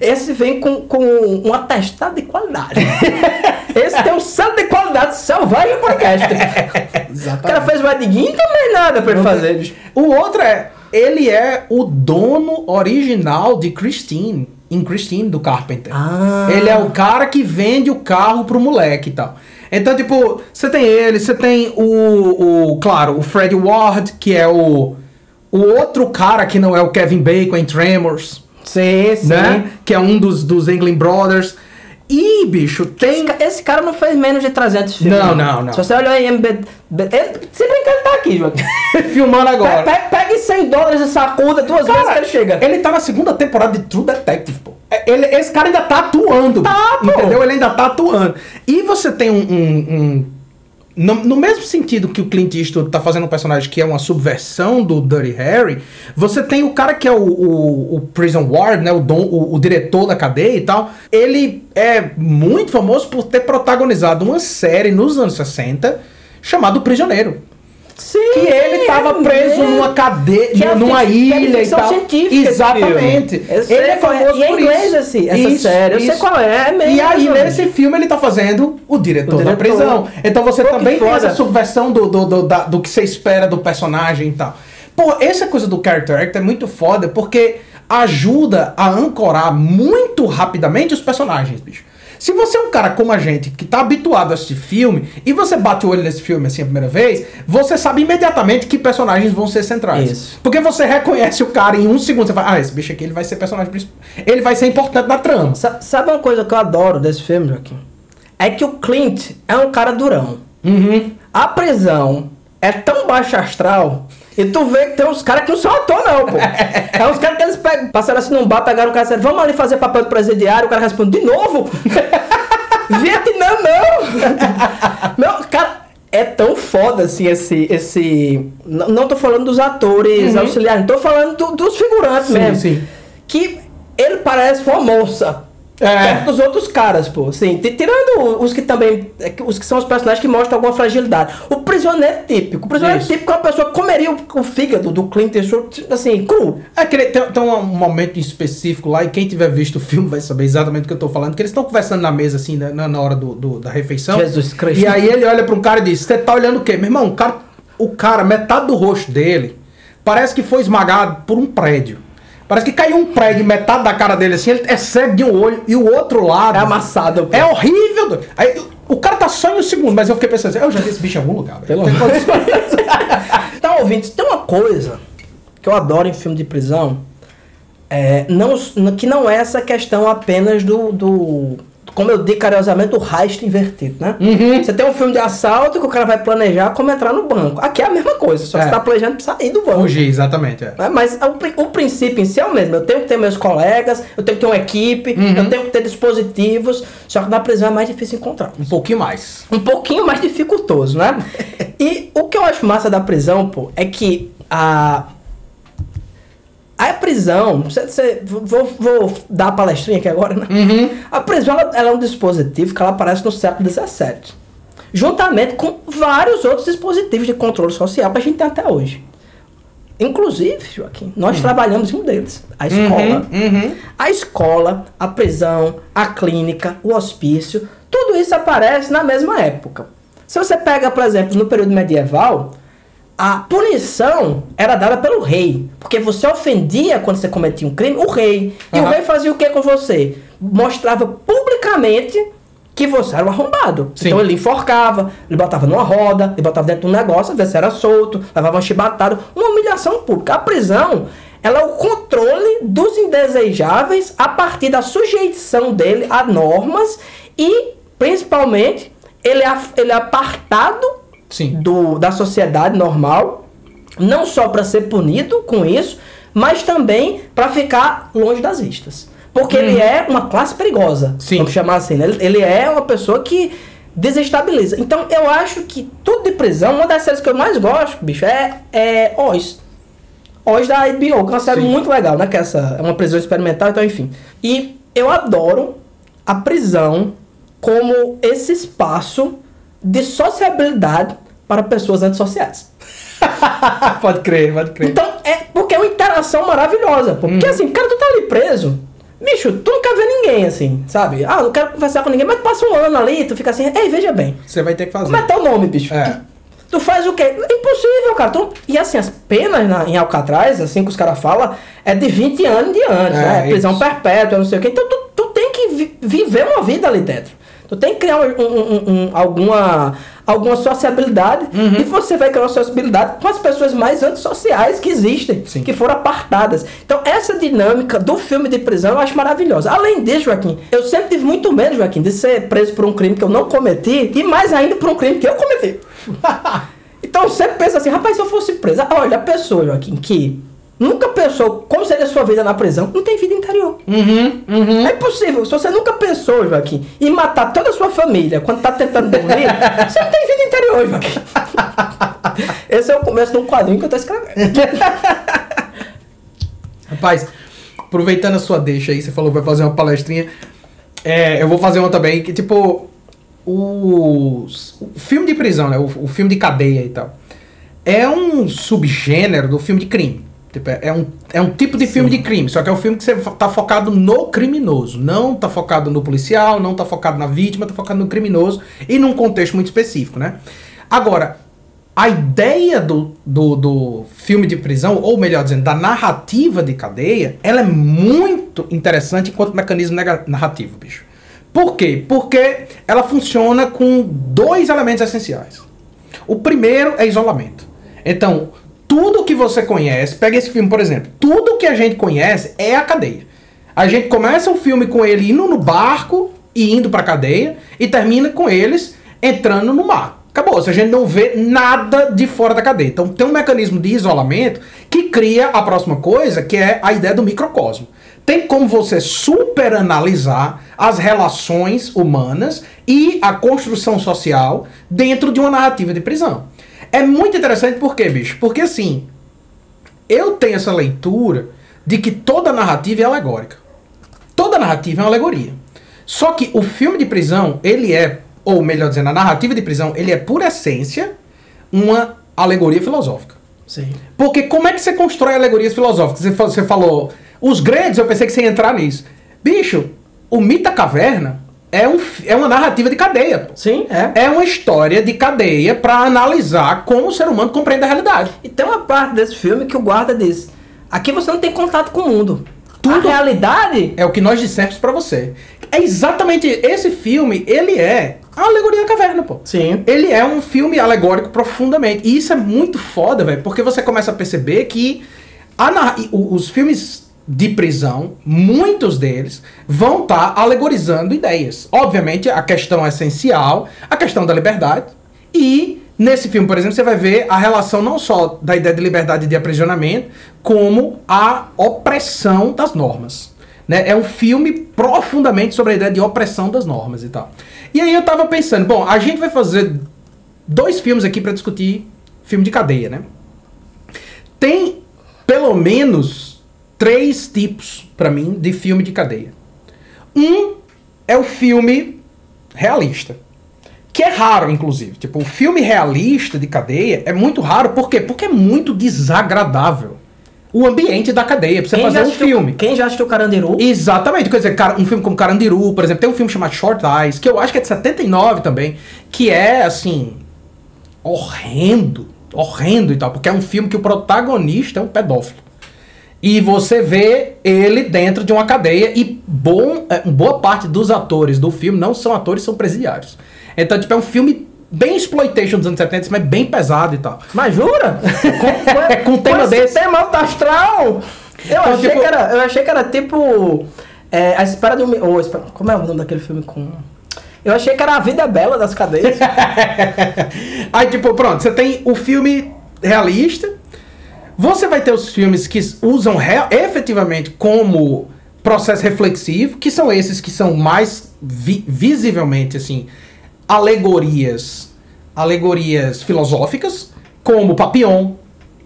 Esse vem com, com um atestado de qualidade. esse tem um selo de qualidade selvagem podcast. O cara fez o não tem mais nada pra ele fazer. O outro é, ele é o dono original de Christine, em Christine do Carpenter. Ah. Ele é o cara que vende o carro pro moleque e tal. Então, tipo, você tem ele, você tem o, o, claro, o Fred Ward, que é o, o outro cara que não é o Kevin Bacon em Tremors, Sim, sim. né? Que é um dos, dos England Brothers. E, bicho, Esse, tem... ca- esse cara não fez menos de 300 filmes. Não, não, não. Se você olhar em MB... Ele, se bem que ele tá aqui, Joaquim. Filmando agora. Pega, pega 100 dólares e sacuda duas vezes que ele chega. Ele tá na segunda temporada de True Detective, pô. É, Ele, esse cara ainda tá atuando. Tá, pô. Entendeu? Ele ainda tá atuando. E você tem um. um- um- no, no mesmo sentido que o Clint Eastwood tá fazendo um personagem que é uma subversão do Dirty Harry, você tem o cara que é o, o, o Prison Ward, né? O, dom, o, o diretor da cadeia e tal. Ele é muito famoso por ter protagonizado uma série nos anos 60 chamada Prisioneiro. Sim, Que ele tava é preso mesmo. numa cadeia, é numa é ilha e tal. científica Exatamente. Ele é famoso E é por inglês isso. esse- essa série. Eu sei qual é, é mesmo, E aí, nesse filme, ele tá fazendo o diretor, O da diretor. prisão. Então você Pô, também tem essa subversão do, do, do, da- do que você espera do personagem e tal. Pô, essa coisa do character act é muito foda porque ajuda a ancorar muito rapidamente os personagens, bicho. Se você é um cara como a gente, que tá habituado a assistir filme, e você bate o olho nesse filme assim a primeira vez, você sabe imediatamente que personagens vão ser centrais. Isso. Porque você reconhece o cara em um segundo, você fala, ah, esse bicho aqui ele vai ser personagem principal. Ele vai ser importante na trama. Sa- Sabe uma coisa que eu adoro desse filme, Joaquim? É que o Clint é um cara durão. Uhum. A prisão é tão baixa astral. E tu vê que tem uns caras que não são ator, não, pô. É uns caras que eles pegam, passaram assim num bar, pegaram um cara e disseram, vamos ali fazer papel de presidiário. O cara responde, de novo? Vietnã, não! não, cara, é tão foda assim esse. esse... Não, não tô falando dos atores auxiliares, tô falando do- dos figurantes Sim, mesmo. sim. Que ele parece uma moça. É. Perto dos outros caras, pô. Assim, tirando os que também. é Os que são os personagens que mostram alguma fragilidade. O prisioneiro típico. O prisioneiro Isso. típico é uma pessoa que comeria o, o fígado do Clint Eastwood, assim, cru. É que tem, tem um momento específico lá, e quem tiver visto o filme vai saber exatamente o que eu tô falando, que eles estão conversando na mesa, assim, na, na hora do, do- da refeição. Jesus Cristo. E aí ele olha pra um cara e diz, você tá olhando o quê? Meu irmão, o cara, o cara, metade do rosto dele, parece que foi esmagado por um prédio. Parece que caiu um prédio, metade da cara dele, assim, ele é cego de um olho, e o outro lado... É amassado. pô. É horrível. Aí, o cara tá só em um segundo, mas eu fiquei pensando, assim, eu já vi esse bicho em algum lugar. Pelo Tem amor condições. Então, ouvintes, tem uma coisa que eu adoro em filme de prisão, é, não, que não é essa questão apenas do, do como eu digo carinhosamente, do heist invertido, né? Uhum. Você tem um filme de assalto que o cara vai planejar como entrar no banco. Aqui é a mesma coisa, só que É. você tá planejando pra sair do banco. Fugir, exatamente, é. É, Mas o, o princípio em si é o mesmo. Eu tenho que ter meus colegas, eu tenho que ter uma equipe, Uhum. eu tenho que ter dispositivos. Só que na prisão é mais difícil encontrar. Um pouquinho mais. Um pouquinho mais dificultoso, né? e o que eu acho massa da prisão, pô, é que a. A prisão, cê- cê- vou, vou dar a palestrinha aqui agora, né? A prisão ela, ela é um dispositivo que ela aparece no século XVII. Juntamente com vários outros dispositivos de controle social que a gente tem até hoje. Inclusive, Joaquim, nós trabalhamos em um deles, a escola. Uhum, uhum. A escola, a prisão, a clínica, o hospício, Tudo isso aparece na mesma época. Se você pega, por exemplo, no período medieval, a punição era dada pelo rei. Porque você ofendia quando você cometia um crime o rei. E Aham. o rei fazia o que com você? Mostrava publicamente que você era um arrombado. Sim. Então ele enforcava, ele botava numa roda, ele botava dentro de um negócio, se era solto, levava uma chibatada, uma humilhação pública. A prisão, ela é o controle dos indesejáveis a partir da sujeição dele a normas e, principalmente, ele é, ele é apartado Sim. do, da sociedade normal, não só para ser punido com isso, mas também para ficar longe das vistas. Porque ele é uma classe perigosa, Sim. vamos chamar assim. né? Ele, ele é uma pessoa que desestabiliza. Então eu acho que tudo de prisão, uma das séries que eu mais gosto, bicho, é, é Oz. Oz da HBO, que é uma série Sim. muito legal, né? Que essa é uma prisão experimental, então enfim. E eu adoro a prisão como esse espaço de sociabilidade para pessoas antissociais. pode crer, pode crer. Então, é porque é uma interação maravilhosa. pô. Porque assim, cara, tu tá ali preso. Bicho, tu nunca vê ninguém assim, sabe? Ah, não quero conversar com ninguém, mas tu passa um ano ali, tu fica assim, ei, veja bem. Você vai ter que fazer. Como é teu nome, bicho? É. Tu, tu faz o quê? É impossível, cara. Tu- e assim, as penas na- em Alcatraz, assim que os caras falam, é de 20 anos em diante, É, né? Prisão isso. perpétua, não sei o quê. Então tu, tu tem que vi- viver uma vida ali dentro. Tu tem que criar um- um- um- um- alguma, alguma sociabilidade Uhum. e você vai criar uma sociabilidade com as pessoas mais antissociais que existem, Sim. que foram apartadas. Então essa dinâmica do filme de prisão eu acho maravilhosa. Além disso, Joaquim, eu sempre tive muito medo, Joaquim, de ser preso por um crime que eu não cometi e mais ainda por um crime que eu cometi. então eu sempre penso assim, rapaz, se eu fosse presa, olha, a pessoa, Joaquim, que nunca pensou como seria a sua vida na prisão, não tem vida interior. Uhum, uhum. É impossível. Se você nunca pensou, Joaquim, em matar toda a sua família quando tá tentando dormir, você não tem vida interior, Joaquim. Esse é o começo de um quadrinho que eu tô escrevendo. Rapaz, aproveitando a sua deixa aí, você falou que vai fazer uma palestrinha. É, eu vou fazer uma também, que tipo. Os, o filme de prisão, né? O, o filme de cadeia e tal. É um subgênero do filme de crime. Tipo, é, é um, é um tipo de filme de crime, só que é um filme que você tá focado no criminoso. Não tá focado no policial, não tá focado na vítima, tá focado no criminoso e num contexto muito específico, né? Agora, a ideia do, do, do filme de prisão, ou melhor dizendo, da narrativa de cadeia, ela é muito interessante enquanto mecanismo narrativo, bicho. Por quê? Porque ela funciona com dois elementos essenciais. O primeiro é isolamento. Então, tudo que você conhece, pega esse filme, por exemplo, tudo que a gente conhece é a cadeia. A gente começa o filme com ele indo no barco e indo pra cadeia e termina com eles entrando no mar. Acabou, se a gente não vê nada de fora da cadeia. Então tem um mecanismo de isolamento que cria a próxima coisa, que é a ideia do microcosmo. Tem como você superanalisar as relações humanas e a construção social dentro de uma narrativa de prisão. É muito interessante por quê, bicho? Porque assim, eu tenho essa leitura de que toda narrativa é alegórica. Toda narrativa é uma alegoria. Só que o filme de prisão, ele é, ou melhor dizendo, a narrativa de prisão, ele é por essência uma alegoria filosófica. Sim. Porque como é que você constrói alegorias filosóficas? Você fa- Você falou, os grandes, eu pensei que você ia entrar nisso. Bicho, o mito da caverna é, um, é uma narrativa de cadeia. pô. Sim, é. É uma história de cadeia para analisar como o ser humano compreende a realidade. E tem uma parte desse filme que o guarda diz: aqui você não tem contato com o mundo. Tudo- A realidade É o que nós dissemos pra você. É exatamente esse filme, ele é a alegoria da caverna, pô. Sim. Ele é um filme alegórico profundamente. E isso é muito foda, velho, porque você começa a perceber que a os filmes de prisão, muitos deles, vão estar alegorizando ideias. Obviamente, a questão essencial, a questão da liberdade. E nesse filme, por exemplo, você vai ver a relação não só da ideia de liberdade de aprisionamento, como a opressão das normas. Né? É um filme profundamente sobre a ideia de opressão das normas e tal. E aí eu tava pensando, bom, a gente vai fazer dois filmes aqui para discutir filme de cadeia, né? Tem pelo menos três tipos para mim de filme de cadeia. Um é o filme realista, que é raro inclusive. Tipo, o filme realista de cadeia é muito raro, por quê? Porque é muito desagradável o ambiente da cadeia pra você Quem fazer um filme. Quem já assistiu Carandiru? Exatamente, quer dizer, um filme como Carandiru, por exemplo, tem um filme chamado Short Eyes, que eu acho que é de 79 também, que é, assim, horrendo, horrendo e tal, porque é um filme que o protagonista é um pedófilo. E você vê ele dentro de uma cadeia e bom, é, boa parte dos atores do filme não são atores, são presidiários. Então, tipo, é um filme bem exploitation dos anos 70, mas bem pesado e tal. Mas jura? Com um tema esse desse. tema astral? Eu, Então, achei tipo- que era, eu achei que era tipo. É, a espera de mi- ou espera- como é o nome daquele filme com. Eu achei que era a vida bela das cadeias. Aí, tipo, pronto, você tem o filme realista. Você vai ter os filmes que usam efetivamente como processo reflexivo, que são esses que são mais vi- visivelmente, assim, alegorias, alegorias filosóficas, como Papillon,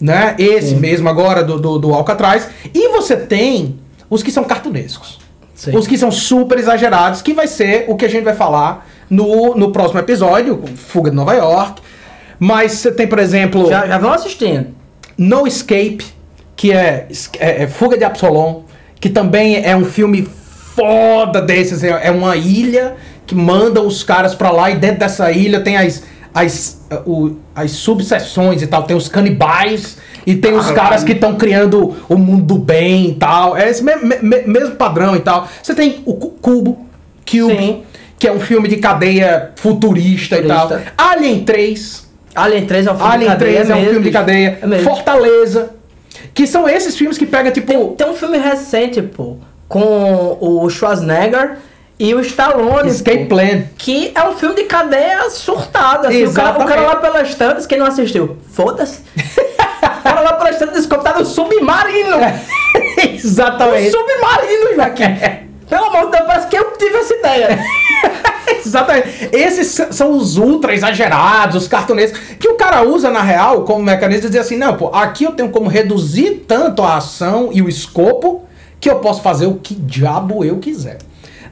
né? Esse mesmo agora do, do, do Alcatraz. E você tem os que são cartunescos. Sim. Os que são super exagerados, que vai ser o que a gente vai falar no, no próximo episódio, Fuga de Nova York. Mas você tem, por exemplo, já, já vão assistindo. No Escape, que é, é- é Fuga de Absalom, que também é um filme foda desses. É, é uma ilha que manda os caras pra lá e dentro dessa ilha tem as, as, o- as subseções e tal. Tem os canibais e tem os caras que estão criando o mundo do bem e tal. É esse me- me- me- mesmo padrão e tal. Você tem o Cu- Cubo, Cube, Sim. que é um filme de cadeia futurista, e tal. Futurista. Alien 3. Alien 3 é um filme de Alien cadeia. 3 é um mesmo, filme de cadeia. É mesmo. Fortaleza. Que são esses filmes que pegam, tipo. Tem, tem um filme recente, pô, com o Schwarzenegger e o Stallone. Escape pô, Plan. Que é um filme de cadeia surtada. Assim, o, cara, o cara lá pelas tantas, quem não assistiu, foda-se. o cara lá pelas tantas descobre tá no submarino. Exatamente. submarino, Joaquim. Pelo amor de Deus, parece que eu tive essa ideia. Exatamente. Esses são os ultra exagerados, os cartunescos, que o cara usa na real como mecanismo de dizer assim: não, pô, aqui eu tenho como reduzir tanto a ação e o escopo que eu posso fazer o que diabo eu quiser.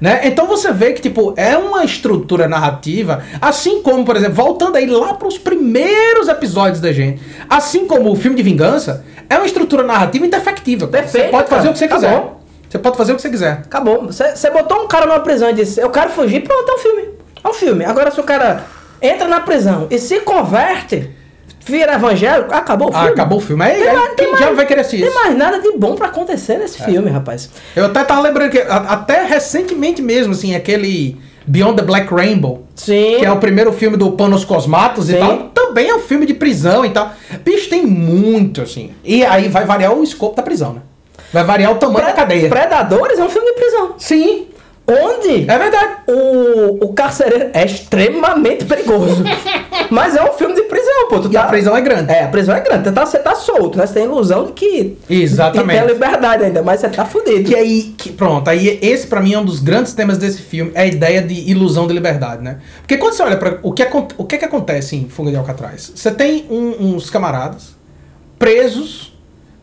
Né? Então você vê que tipo é uma estrutura narrativa, assim como, por exemplo, voltando aí lá para os primeiros episódios da gente, assim como o filme de vingança, é uma estrutura narrativa indefectível. você Perfeito, pode fazer cara. o que você Tá quiser. bom. Você pode fazer o que você quiser. Acabou. Você você botou um cara numa prisão e disse, eu quero fugir, pronto, é um filme. É um filme. Agora, se o cara entra na prisão e se converte, vira evangélico, acabou o Ah, filme. acabou o filme. Aí, Tem aí mais- tem quem mais- já vai querer assistir Tem isso? mais nada de bom pra acontecer nesse filme, rapaz. Eu até tava lembrando que até recentemente mesmo, assim, aquele Beyond the Black Rainbow, Sim. que é o primeiro filme do Panos Cosmatos e Sim. tal, também é um filme de prisão e tal. Bicho, tem muito, assim. E aí vai variar o escopo da prisão, né? Vai variar o tamanho da cadeia. Predadores é um filme de prisão. Sim, Onde é verdade. o, o carcereiro é extremamente perigoso. Mas é um filme de prisão, pô. Tu E a prisão é grande. É, a prisão é grande. Você tá, você tá solto, né? Você tem a ilusão de que. Exatamente. Que tem a liberdade ainda, mas você tá fudido. Que aí, que, pronto, aí esse pra mim é um dos grandes temas desse filme, é a ideia de ilusão de liberdade, né? Porque quando você olha para o que, acon- o que que acontece em Fuga de Alcatraz? Você tem um- uns camaradas presos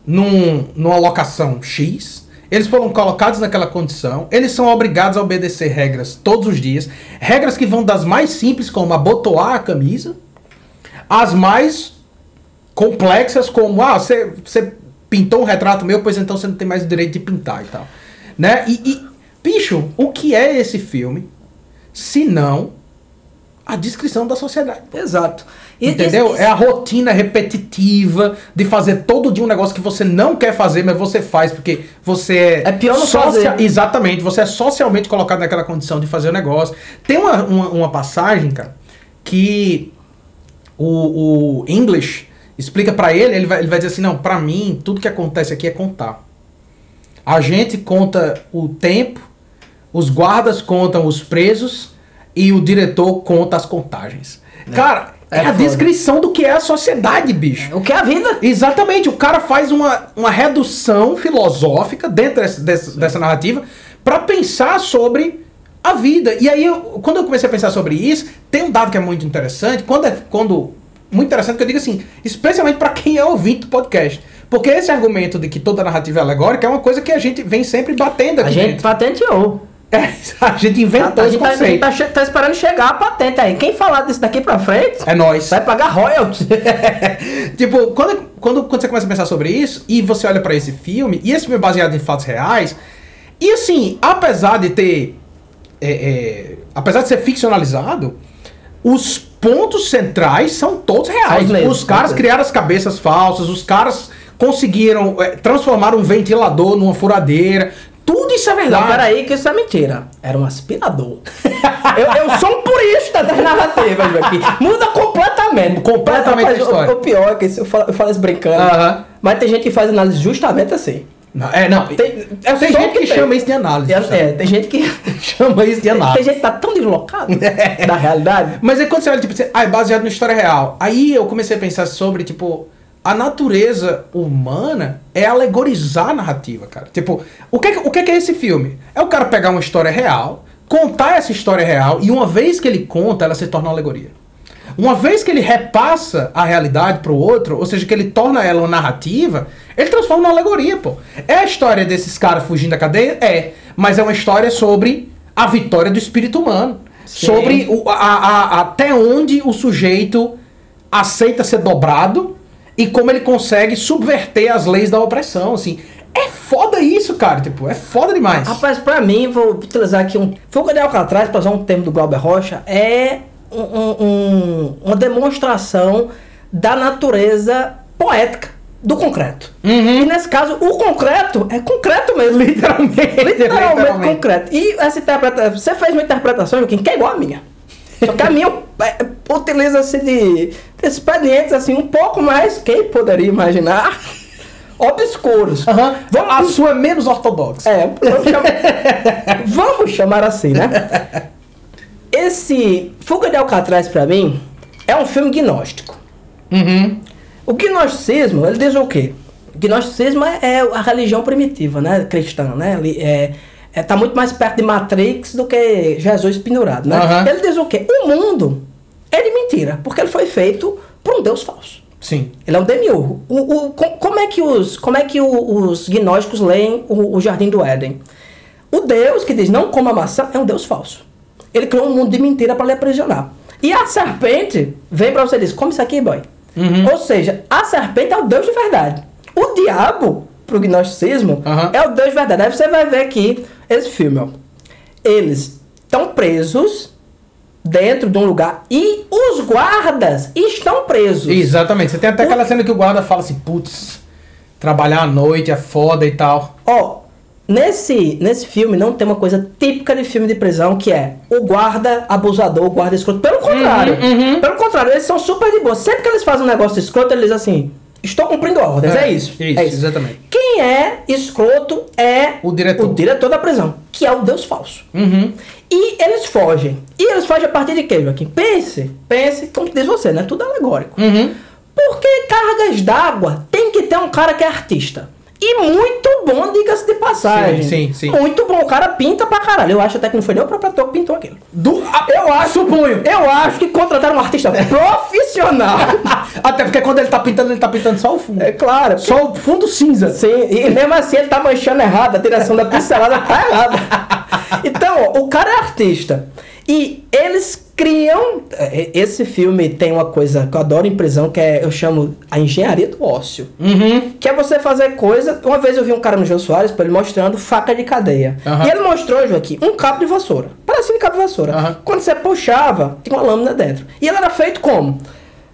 num, numa locação X, eles foram colocados naquela condição, eles são obrigados a obedecer regras todos os dias, regras que vão das mais simples, como abotoar a camisa, às mais complexas como, ah, você, você pintou um retrato meu, pois então você não tem mais o direito de pintar e tal. Né? E, e, bicho, o que é esse filme, se não a descrição da sociedade? Exato. Entendeu? e- É a rotina repetitiva de fazer todo dia um negócio que você não quer fazer, mas você faz porque você é. É pior não socia- fazer. Exatamente, você é socialmente colocado naquela condição de fazer o negócio. Tem uma, uma, uma passagem, cara, que o, o English explica pra ele, ele vai, ele vai dizer assim: não, pra mim, tudo que acontece aqui é contar. A gente conta o tempo, os guardas contam os presos e o diretor conta as contagens. Cara, é, É a descrição do que é a sociedade, bicho. O que é a vida? Exatamente, o cara faz uma, uma redução filosófica dentro dessa, narrativa pra pensar sobre a vida. E aí, eu- quando eu comecei a pensar sobre isso, tem um dado que é muito interessante. Quando é quando muito interessante que eu digo assim, especialmente pra quem é ouvinte do podcast. Porque esse argumento de que toda narrativa é alegórica é uma coisa que a gente vem sempre batendo aqui A gente dentro. patenteou. É, a gente inventou a esse gente, tá, a gente conceito. tá che- tá esperando chegar a patente aí. Quem falar disso daqui pra frente, É nóis. vai pagar royalties. tipo, quando, quando, quando você começa a pensar sobre isso, e você olha pra esse filme, e esse filme é baseado em fatos reais, e assim, apesar de ter. é, é, apesar de ser ficcionalizado, os pontos centrais são todos reais. São os os caras os criaram as cabeças falsas, os caros conseguiram é, transformar um ventilador numa furadeira. Tudo isso é verdade. Não, peraí, que isso é mentira. Era um aspirador. eu, eu sou um purista das narrativas, aqui. Muda completamente. Completamente Mas a história. O, o pior é que isso eu falo, eu falo isso brincando. Aham. Mas tem gente que faz análise justamente assim. Não, é, não. Tem- Tem, é tem gente que que tem. chama isso de análise. É, é, tem gente que. Chama isso de Tem análise. gente que tá tão deslocado É. da realidade. Mas aí quando você olha, tipo, você, ah, é baseado na história real. Aí eu comecei a pensar sobre, tipo, a natureza humana é alegorizar a narrativa, cara. Tipo, o que, é o que é que é esse filme? É o cara pegar uma história real, contar essa história real, e uma vez que ele conta, ela se torna uma alegoria. Uma vez que ele repassa a realidade pro outro, ou seja, que ele torna ela uma narrativa, ele transforma numa alegoria, pô. É a história desses caras fugindo da cadeia? É. Mas é uma história sobre a vitória do espírito humano. Sim. Sobre o- a- a- até onde o sujeito aceita ser dobrado e como ele consegue subverter as leis da opressão, assim. É foda isso, cara. Tipo, é foda demais. Rapaz, pra mim, vou utilizar aqui um. Fuga de Alcatraz, pra usar um termo do Glauber Rocha, é um- um- uma demonstração da natureza poética do concreto. Uhum. E nesse caso, o concreto é concreto mesmo. Literalmente. Literalmente Literalmente. concreto. E essa interpretação. Você fez uma interpretação, Joaquim, que é igual a minha. Só que a minha é, utiliza-se de, de expedientes assim, um pouco mais, quem poderia imaginar, obscuros. Vamos- A sua é menos ortodoxa. É, vamos chamar, vamos chamar assim, né? Esse Fuga de Alcatraz, pra mim, é um filme gnóstico. Uhum. O gnosticismo, ele diz o quê? O gnosticismo é a religião primitiva, né? Cristã, né? É, é, tá muito mais perto de Matrix do que Jesus pendurado, né? Aham. Ele diz o quê? O mundo é de mentira, porque ele foi feito por um Deus falso. Sim. Ele é um demiurgo. O, o- co- como é que os, como é que os gnósticos leem o, o Jardim do Éden? O Deus que diz não coma maçã é um Deus falso. Ele criou um mundo de mentira para lhe aprisionar. E a serpente vem para você e diz: come isso aqui, boy. Uhum. Ou seja, a serpente é o Deus de verdade. O diabo, pro gnosticismo, Aham. é o Deus de verdade. Aí você vai ver aqui esse filme, ó. Eles estão presos dentro de um lugar e os guardas estão presos. Exatamente. Você tem até aquela cena que o guarda fala assim, putz, trabalhar à noite é foda e tal. Ó, nesse, nesse filme não tem uma coisa típica de filme de prisão que é o guarda abusador, o guarda escroto. Pelo contrário, uhum. pelo contrário, eles são super de boa. Sempre que eles fazem um negócio escroto, eles dizem assim: estou cumprindo ordens. É, isso. Isso, é exatamente. Quem é escroto é O diretor. o diretor da prisão, que é o Deus falso. Uhum. E eles fogem. E eles fogem a partir de quê, Joaquim? Pense, pense, como diz você, né? Tudo alegórico. Uhum. Porque cargas d'água tem que ter um cara que é artista. E muito bom, diga-se de passagem. Sim, sim, sim. Muito bom. O cara pinta pra caralho. Eu acho até que não foi nem o próprio ator que pintou aquilo. Do, Eu acho. Suponho. Eu acho que contrataram um artista profissional. Até porque quando ele tá pintando, ele tá pintando só o fundo. é claro. Só o fundo cinza. Sim, e mesmo assim ele tá manchando errado, a direção da pincelada tá errada. Então, ó, o cara é artista. E eles criam. é, Esse filme tem uma coisa que eu adoro em prisão, que é, eu chamo a engenharia do ócio. Uhum. Que é você fazer coisa. Uma vez eu vi um cara no Jô Soares, ele mostrando faca de cadeia. Aham. E ele mostrou, Joaquim, um cabo de vassoura. Parecia um cabo de vassoura. Aham. Quando você puxava, tinha uma lâmina dentro. E ele era feito como?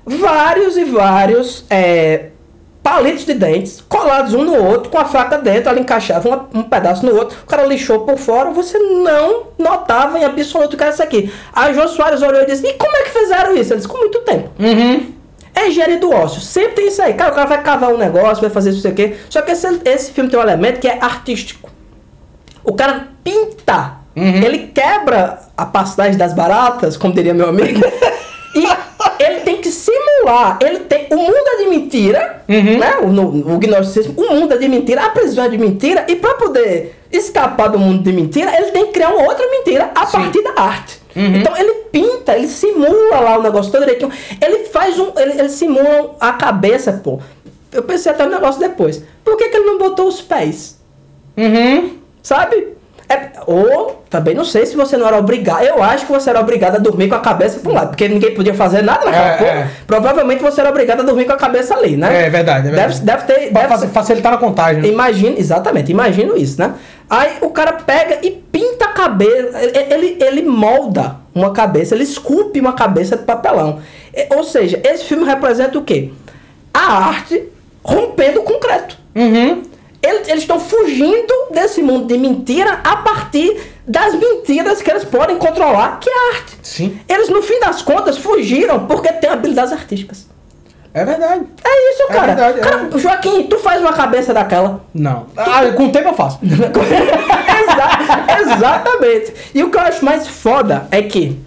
Vários e vários é, palitos de dentes colados um no outro, com a faca dentro, ela encaixava uma- um pedaço no outro, o cara lixou por fora, você não notava em absoluto que era isso aqui. Aí João Soares olhou e disse: E como é que fizeram isso? Ele disse: Com muito tempo. Uhum. É engenharia do ócio. Sempre tem isso aí. Cara, o cara vai cavar um negócio, vai fazer isso, quê. Só que esse, esse filme tem um elemento que é artístico. O cara pinta. Uhum. Ele quebra a pastagem das baratas, como diria meu amigo. e ele tem que simular. Ele tem. O mundo é de mentira, Uhum. né? O, no, o gnosticismo. O mundo é de mentira, a prisão é de mentira. E para poder escapar do mundo de mentira, ele tem que criar uma outra mentira a Sim. partir da arte. Uhum. Então ele pinta, ele simula lá o negócio todo direitinho. Ele faz um. Ele, ele simula a cabeça, pô. Eu pensei até no negócio depois. Por que, que ele não botou os pés? Uhum. Sabe? É, ou também não sei se você não era obrigado. Eu acho que você era obrigado a dormir com a cabeça para um lado, porque ninguém podia fazer nada naquela É, porra. é. Provavelmente você era obrigado a dormir com a cabeça ali, né? É verdade, é verdade. Deve, deve ter. Deve faci- facilitar na contagem. Imagina, exatamente, imagino isso, né? Aí o cara pega e pinta a cabeça, ele, ele, molda uma cabeça, ele esculpe uma cabeça de papelão. E- Ou seja, esse filme representa o quê? A arte rompendo o concreto. Uhum. Eles estão fugindo desse mundo de mentira a partir das mentiras que eles podem controlar, que é a arte. Sim. Eles, no fim das contas, fugiram porque têm habilidades artísticas. É verdade. É isso, É cara. verdade, é. cara Joaquim, tu faz uma cabeça daquela. Não. Ah, com o tempo eu faço. Exa- exatamente. E o que eu acho mais foda é que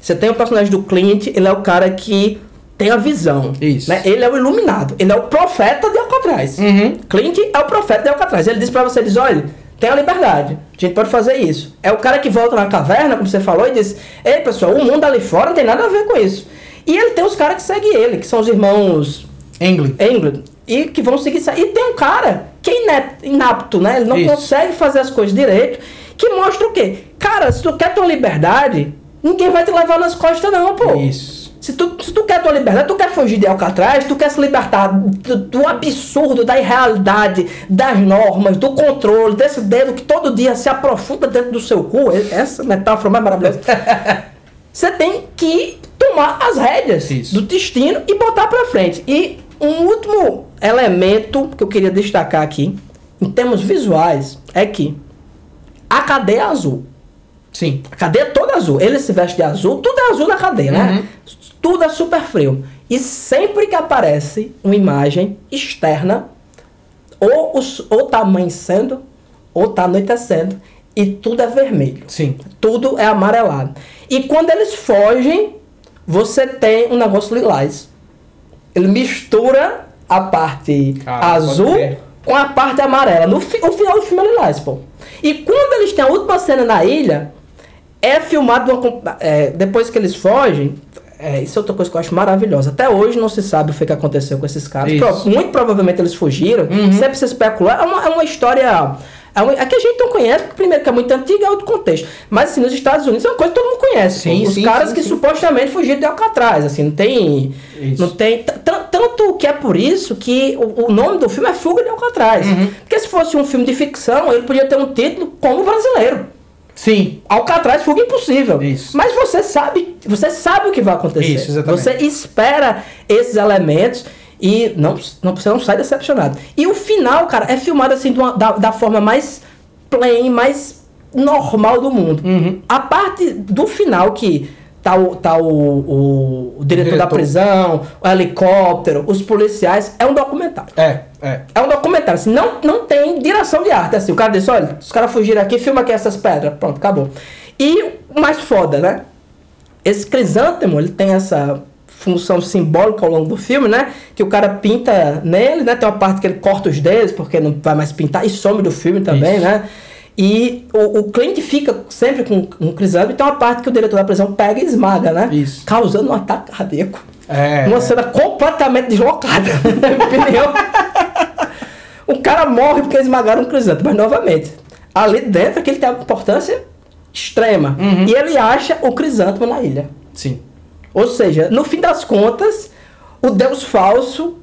você tem o personagem do Clint, ele é o cara que tem a visão. Isso. Né? Ele é o iluminado, ele é o profeta de Alcatraz. Uhum. Clint é o profeta de Alcatraz. Ele diz pra você, diz, olha, tem a liberdade, a gente pode fazer isso. É o cara que volta na caverna, como você falou, e diz, ei pessoal, o mundo ali fora não tem nada a ver com isso. E ele tem os caras que seguem ele, que são os irmãos England. England e que vão seguir isso. E tem um cara que é inapto, né? Ele não Isso. consegue fazer as coisas direito, que mostra o quê? Cara, se tu quer tua liberdade, ninguém vai te levar nas costas não, pô. Isso. Se tu, se tu quer tua liberdade, tu quer fugir de Alcatraz, tu quer se libertar do, do absurdo, da irrealidade, das normas, do controle, desse dedo que todo dia se aprofunda dentro do seu cu, essa metáfora mais maravilhosa. Você tem que tomar as rédeas Isso. do destino e botar pra frente. E um último elemento que eu queria destacar aqui, em termos visuais, é que a cadeia azul. Sim. A cadeia é toda azul. Ele se veste de azul, tudo é azul na cadeia, né? Tudo é super frio. E sempre que aparece uma imagem externa, ou, os, ou tá amanhecendo, ou tá anoitecendo, e tudo é vermelho. Sim. Tudo é amarelado. E quando eles fogem, você tem um negócio lilás. Ele mistura a parte Cara, azul com a parte amarela. No fi- o final do filme é lilás, pô. E quando eles têm a última cena na ilha, é filmado uma é, depois que eles fogem. é, isso é outra coisa que eu acho maravilhosa. Até hoje não se sabe o que que aconteceu com esses caras. Pro- muito provavelmente eles fugiram. Uhum. Sempre se especular. É uma, é uma história. É, uma, é que a gente não conhece, porque primeiro que é muito antiga, é outro contexto. Mas assim, nos Estados Unidos é uma coisa que todo mundo conhece. Sim. Os sim, caras sim, que supostamente fugiram de Alcatraz, assim, não tem. Isso. Não tem. Tanto que é por isso que o, o nome do filme é Fuga de Alcatraz. Uhum. Porque se fosse um filme de ficção, ele podia ter um título como brasileiro. Sim. Alcatraz, fuga impossível. Isso. Mas você sabe, você sabe o que vai acontecer. Isso, exatamente. Você espera esses elementos e não, não, você não sai decepcionado. E o final, cara, é filmado assim uma- da, da forma mais plain, mais normal do mundo. Uhum. A parte do final que tá o, tá o, o, o diretor, da diretor. prisão, o helicóptero, os policiais, é um documentário. É, é. É um documentário, assim, não, não tem direção de arte, assim, o cara disse, olha, os caras fugiram aqui, filma aqui essas pedras, pronto, acabou. E o mais foda, né? Esse crisântemo, ele tem essa função simbólica ao longo do filme, né? Que o cara pinta nele, né? Tem uma parte que ele corta os dedos, porque não vai mais pintar, e some do filme também, Isso. né? E o, o cliente fica sempre com um crisântemo, e tem uma parte que o diretor da prisão pega e esmaga, né? Isso. Causando um ataque cardíaco. É. Uma cena completamente deslocada, na minha opinião. o cara morre porque esmagaram um crisântemo, mas novamente, ali dentro é que ele tem uma importância extrema. Uhum. E ele acha o crisântemo na ilha. Sim. Ou seja, no fim das contas, o Deus falso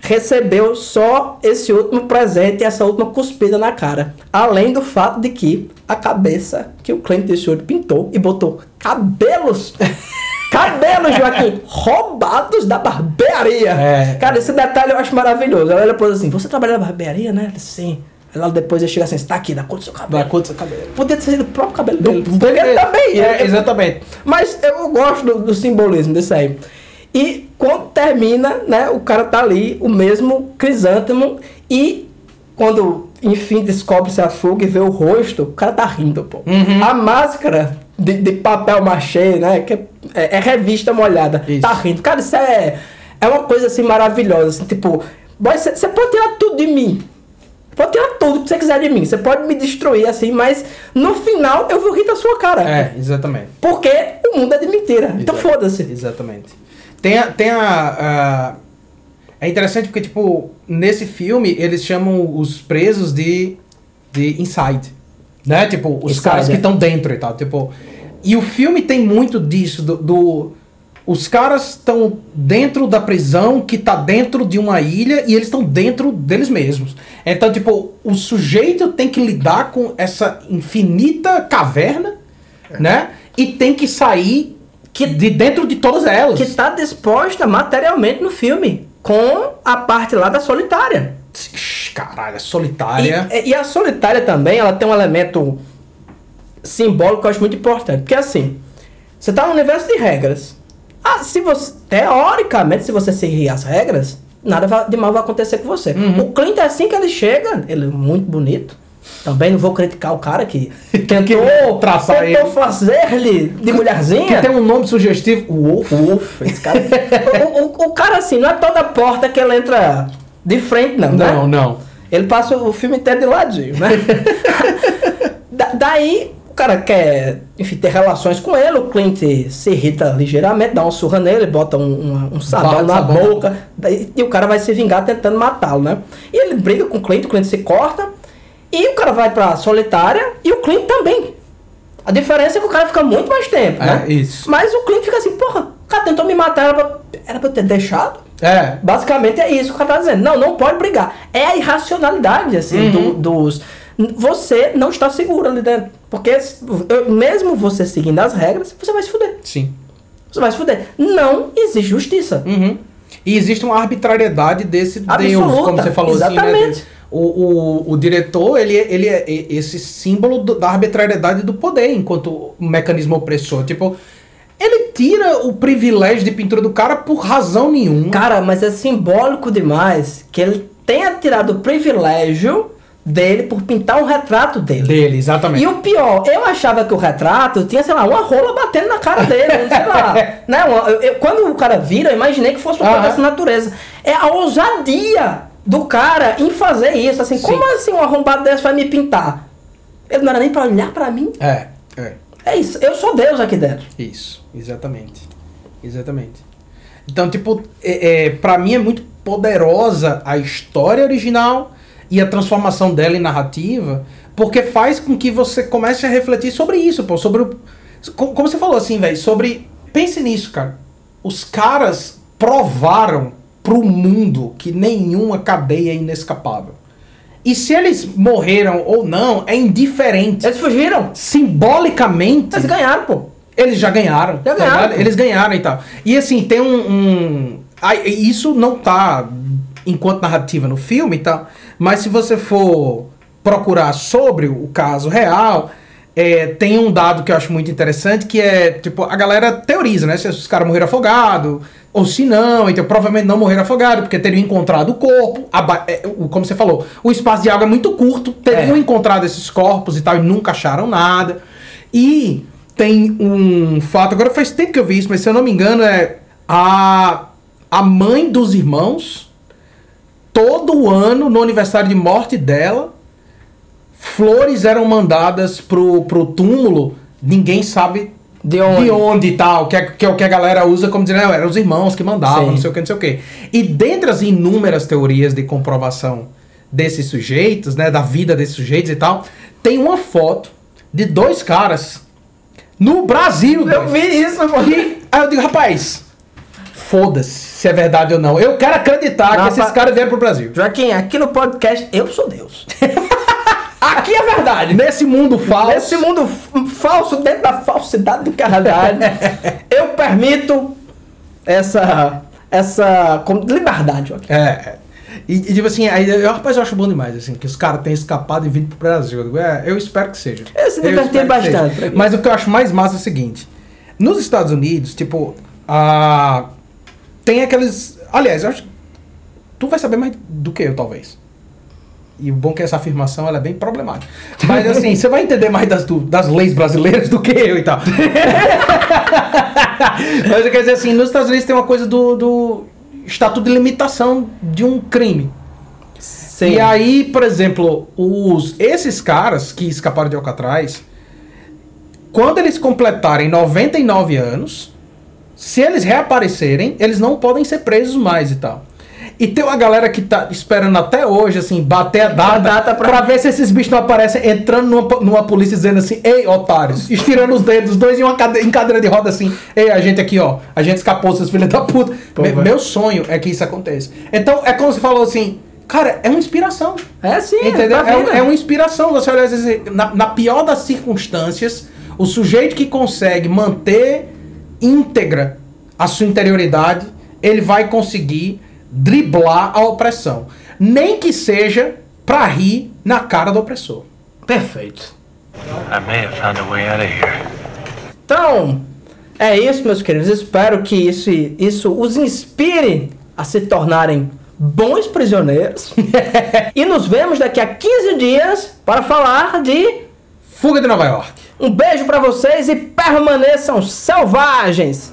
recebeu só esse último presente e essa última cuspida na cara. Além do fato de que a cabeça que o Clint Eastwood pintou e botou cabelos, cabelos, Joaquim, roubados da barbearia. É. Cara, esse detalhe eu acho maravilhoso. Ela olha assim, você trabalha na barbearia, né? Sim. Aí lá depois ele chega assim, está aqui, dá conta do seu cabelo. Vai contra o cabelo. Podia ter sido o próprio cabelo dele. Do- Porque ele também. é, exatamente. mas eu gosto do, do simbolismo desse aí. E quando termina, né, o cara tá ali, o mesmo crisântemo, e quando, enfim, descobre-se a fuga e vê o rosto, o cara tá rindo, pô. Uhum. A máscara de, de papel machê, né, que é, é- é revista molhada, Isso. tá rindo. Cara, isso é, é uma coisa, assim, maravilhosa, assim, tipo, você pode tirar tudo de mim, Pode tirar tudo que você quiser de mim. Você pode me destruir assim, mas no final eu vou rir da sua cara. É, exatamente. Porque o mundo é de mentira. Então Exato. foda-se. Exatamente. Tem a. Tem a, a- é interessante porque, tipo, nesse filme eles chamam os presos de, de inside. Né? Tipo, os Isso caras que é. estão dentro e tal. Tipo, e o filme tem muito disso, do. do- os caras estão dentro da prisão que tá dentro de uma ilha e eles estão dentro deles mesmos. Então, tipo, o sujeito tem que lidar com essa infinita caverna, né? E tem que sair que, de dentro de todas elas. Que está disposta materialmente no filme. Com a parte lá da solitária. Caralho, é solitária. E, e a solitária também, ela tem um elemento simbólico que eu acho muito importante. Porque assim, você tá no universo de regras. Ah, se você. Teoricamente, se você seguir as regras, nada de mal vai acontecer com você. Uhum. O Clint, assim que ele chega, ele é muito bonito. Também não vou criticar o cara que tentou, traçar tentou ele. fazer-lhe de mulherzinha. Que tem um nome sugestivo, Wolf. Wolf, esse cara. o, o- o cara, assim, não é toda porta que ele entra de frente, não. né? Não, não. Ele passa o filme inteiro de ladinho, né? Da- daí, o cara quer, enfim, ter relações com ele, o Clint se irrita ligeiramente, dá uma surra nele, bota um, um, um sabão na sabão. boca, daí, e o cara vai se vingar tentando matá-lo, né? E ele briga com o Clint, o Clint se corta, e o cara vai pra solitária, e o Clint também. A diferença é que o cara fica muito mais tempo, né? É, isso. Mas o Clint fica assim, porra, o cara tentou me matar, era pra, era pra eu ter deixado? É. Basicamente é isso que o cara tá dizendo. Não, não pode brigar. É a irracionalidade, assim, do- dos. Você não está seguro ali dentro. Porque mesmo você seguindo as regras, você vai se fuder. Sim. Você vai se fuder. Não existe justiça. Uhum. E existe uma arbitrariedade desse Deus, Absoluta, como você falou assim, né? O, o, o diretor, ele, é- ele é esse símbolo do- da arbitrariedade do poder enquanto mecanismo opressor. Tipo, ele tira o privilégio de pintura do cara por razão nenhuma. Cara, mas é simbólico demais que ele tenha tirado o privilégio dele por pintar um retrato dele. Dele, exatamente. E o pior, eu achava que o retrato tinha, sei lá, uma rola batendo na cara dele, sei lá. né? eu- eu- quando o cara vira, eu imaginei que fosse uma coisa dessa natureza. É a ousadia do cara em fazer isso. Assim, Sim. como assim um arrombado desse vai me pintar? Ele não era nem pra olhar pra mim. É, é. É isso, eu sou Deus aqui dentro. Isso, exatamente. Exatamente. Então, tipo, é, é, para mim é muito poderosa a história original e a transformação dela em narrativa, porque faz com que você comece a refletir sobre isso, pô, sobre o. Como você falou assim, velho, sobre. Pense nisso, cara. Os caras provaram pro mundo que nenhuma cadeia é inescapável. E se eles morreram ou não, é indiferente. Eles fugiram. Simbolicamente. Eles ganharam, pô. Eles já ganharam. Já tá ganharam. ligado? Eles ganharam e tal. E assim, tem um. um- isso não tá enquanto narrativa no filme e tal. Mas se você for procurar sobre o caso real, é, tem um dado que eu acho muito interessante, que é, tipo, a galera teoriza, né? Se os caras morreram afogados, ou se não, então provavelmente não morreram afogados, porque teriam encontrado o corpo, aba- é, como você falou, o espaço de água é muito curto, teriam É. encontrado esses corpos e tal, e nunca acharam nada. E tem um fato, agora faz tempo que eu vi isso, mas se eu não me engano, é a, a mãe dos irmãos, todo ano, no aniversário de morte dela, flores eram mandadas pro, pro túmulo, ninguém sabe De onde? de onde e tal, que é, que é o que a galera usa como dizendo, "Não, eram os irmãos que mandavam, Sim. não sei o que, não sei o que. E dentre as inúmeras teorias de comprovação desses sujeitos, né, da vida desses sujeitos e tal, tem uma foto de dois caras no Brasil. Eu vi isso, pô. E aí eu digo, rapaz, foda-se se é verdade ou não. Eu quero acreditar que Rapaz- esses caras vieram pro Brasil. Joaquim, aqui no podcast, eu sou Deus. aqui é verdade. Nesse mundo falso. Nesse mundo falso, dentro da falsidade do que é a realidade, eu permito essa, essa liberdade, Joaquim. É, é. E, e, tipo assim, aí, eu, rapaz, eu acho bom demais, assim, que os caras tenham escapado e vindo pro Brasil. Eu É, eu espero que seja. Eu se diverti bastante. Mas o que eu acho mais massa é o seguinte: nos Estados Unidos, tipo, a, tem aqueles. Aliás, eu acho. Tu vai saber mais do que eu, talvez. E o bom é que essa afirmação ela é bem problemática. Mas assim, você vai entender mais das, do- das leis brasileiras do que eu e tal. Mas eu quero dizer assim, nos Estados Unidos tem uma coisa do, do estatuto de limitação de um crime. Sim. E aí, por exemplo, os, esses caras que escaparam de Alcatraz, quando eles completarem 99 anos, se eles reaparecerem, eles não podem ser presos mais e tal. E tem uma galera que tá esperando até hoje, assim, bater a data, data pra- pra... ver se esses bichos não aparecem entrando numa, numa polícia dizendo assim, ei, otários, estirando os dedos, os dois em, uma cade- em cadeira de roda assim, ei, a gente aqui, ó, a gente escapou, seus filhos da puta. Pô, Me- meu sonho é que isso aconteça. Então, é como você falou assim, cara, é uma inspiração. É sim, Entendeu? pra É, é uma inspiração. Você olha, às vezes, na, na pior das circunstâncias, o sujeito que consegue manter íntegra a sua interioridade, ele vai conseguir driblar a opressão. Nem que seja pra rir na cara do opressor. Perfeito. I may have found a way out of here. Então, é isso, meus queridos. Espero que isso, isso os inspire a se tornarem bons prisioneiros. e nos vemos daqui a 15 dias para falar de Fuga de Nova York. um beijo para vocês e permaneçam selvagens.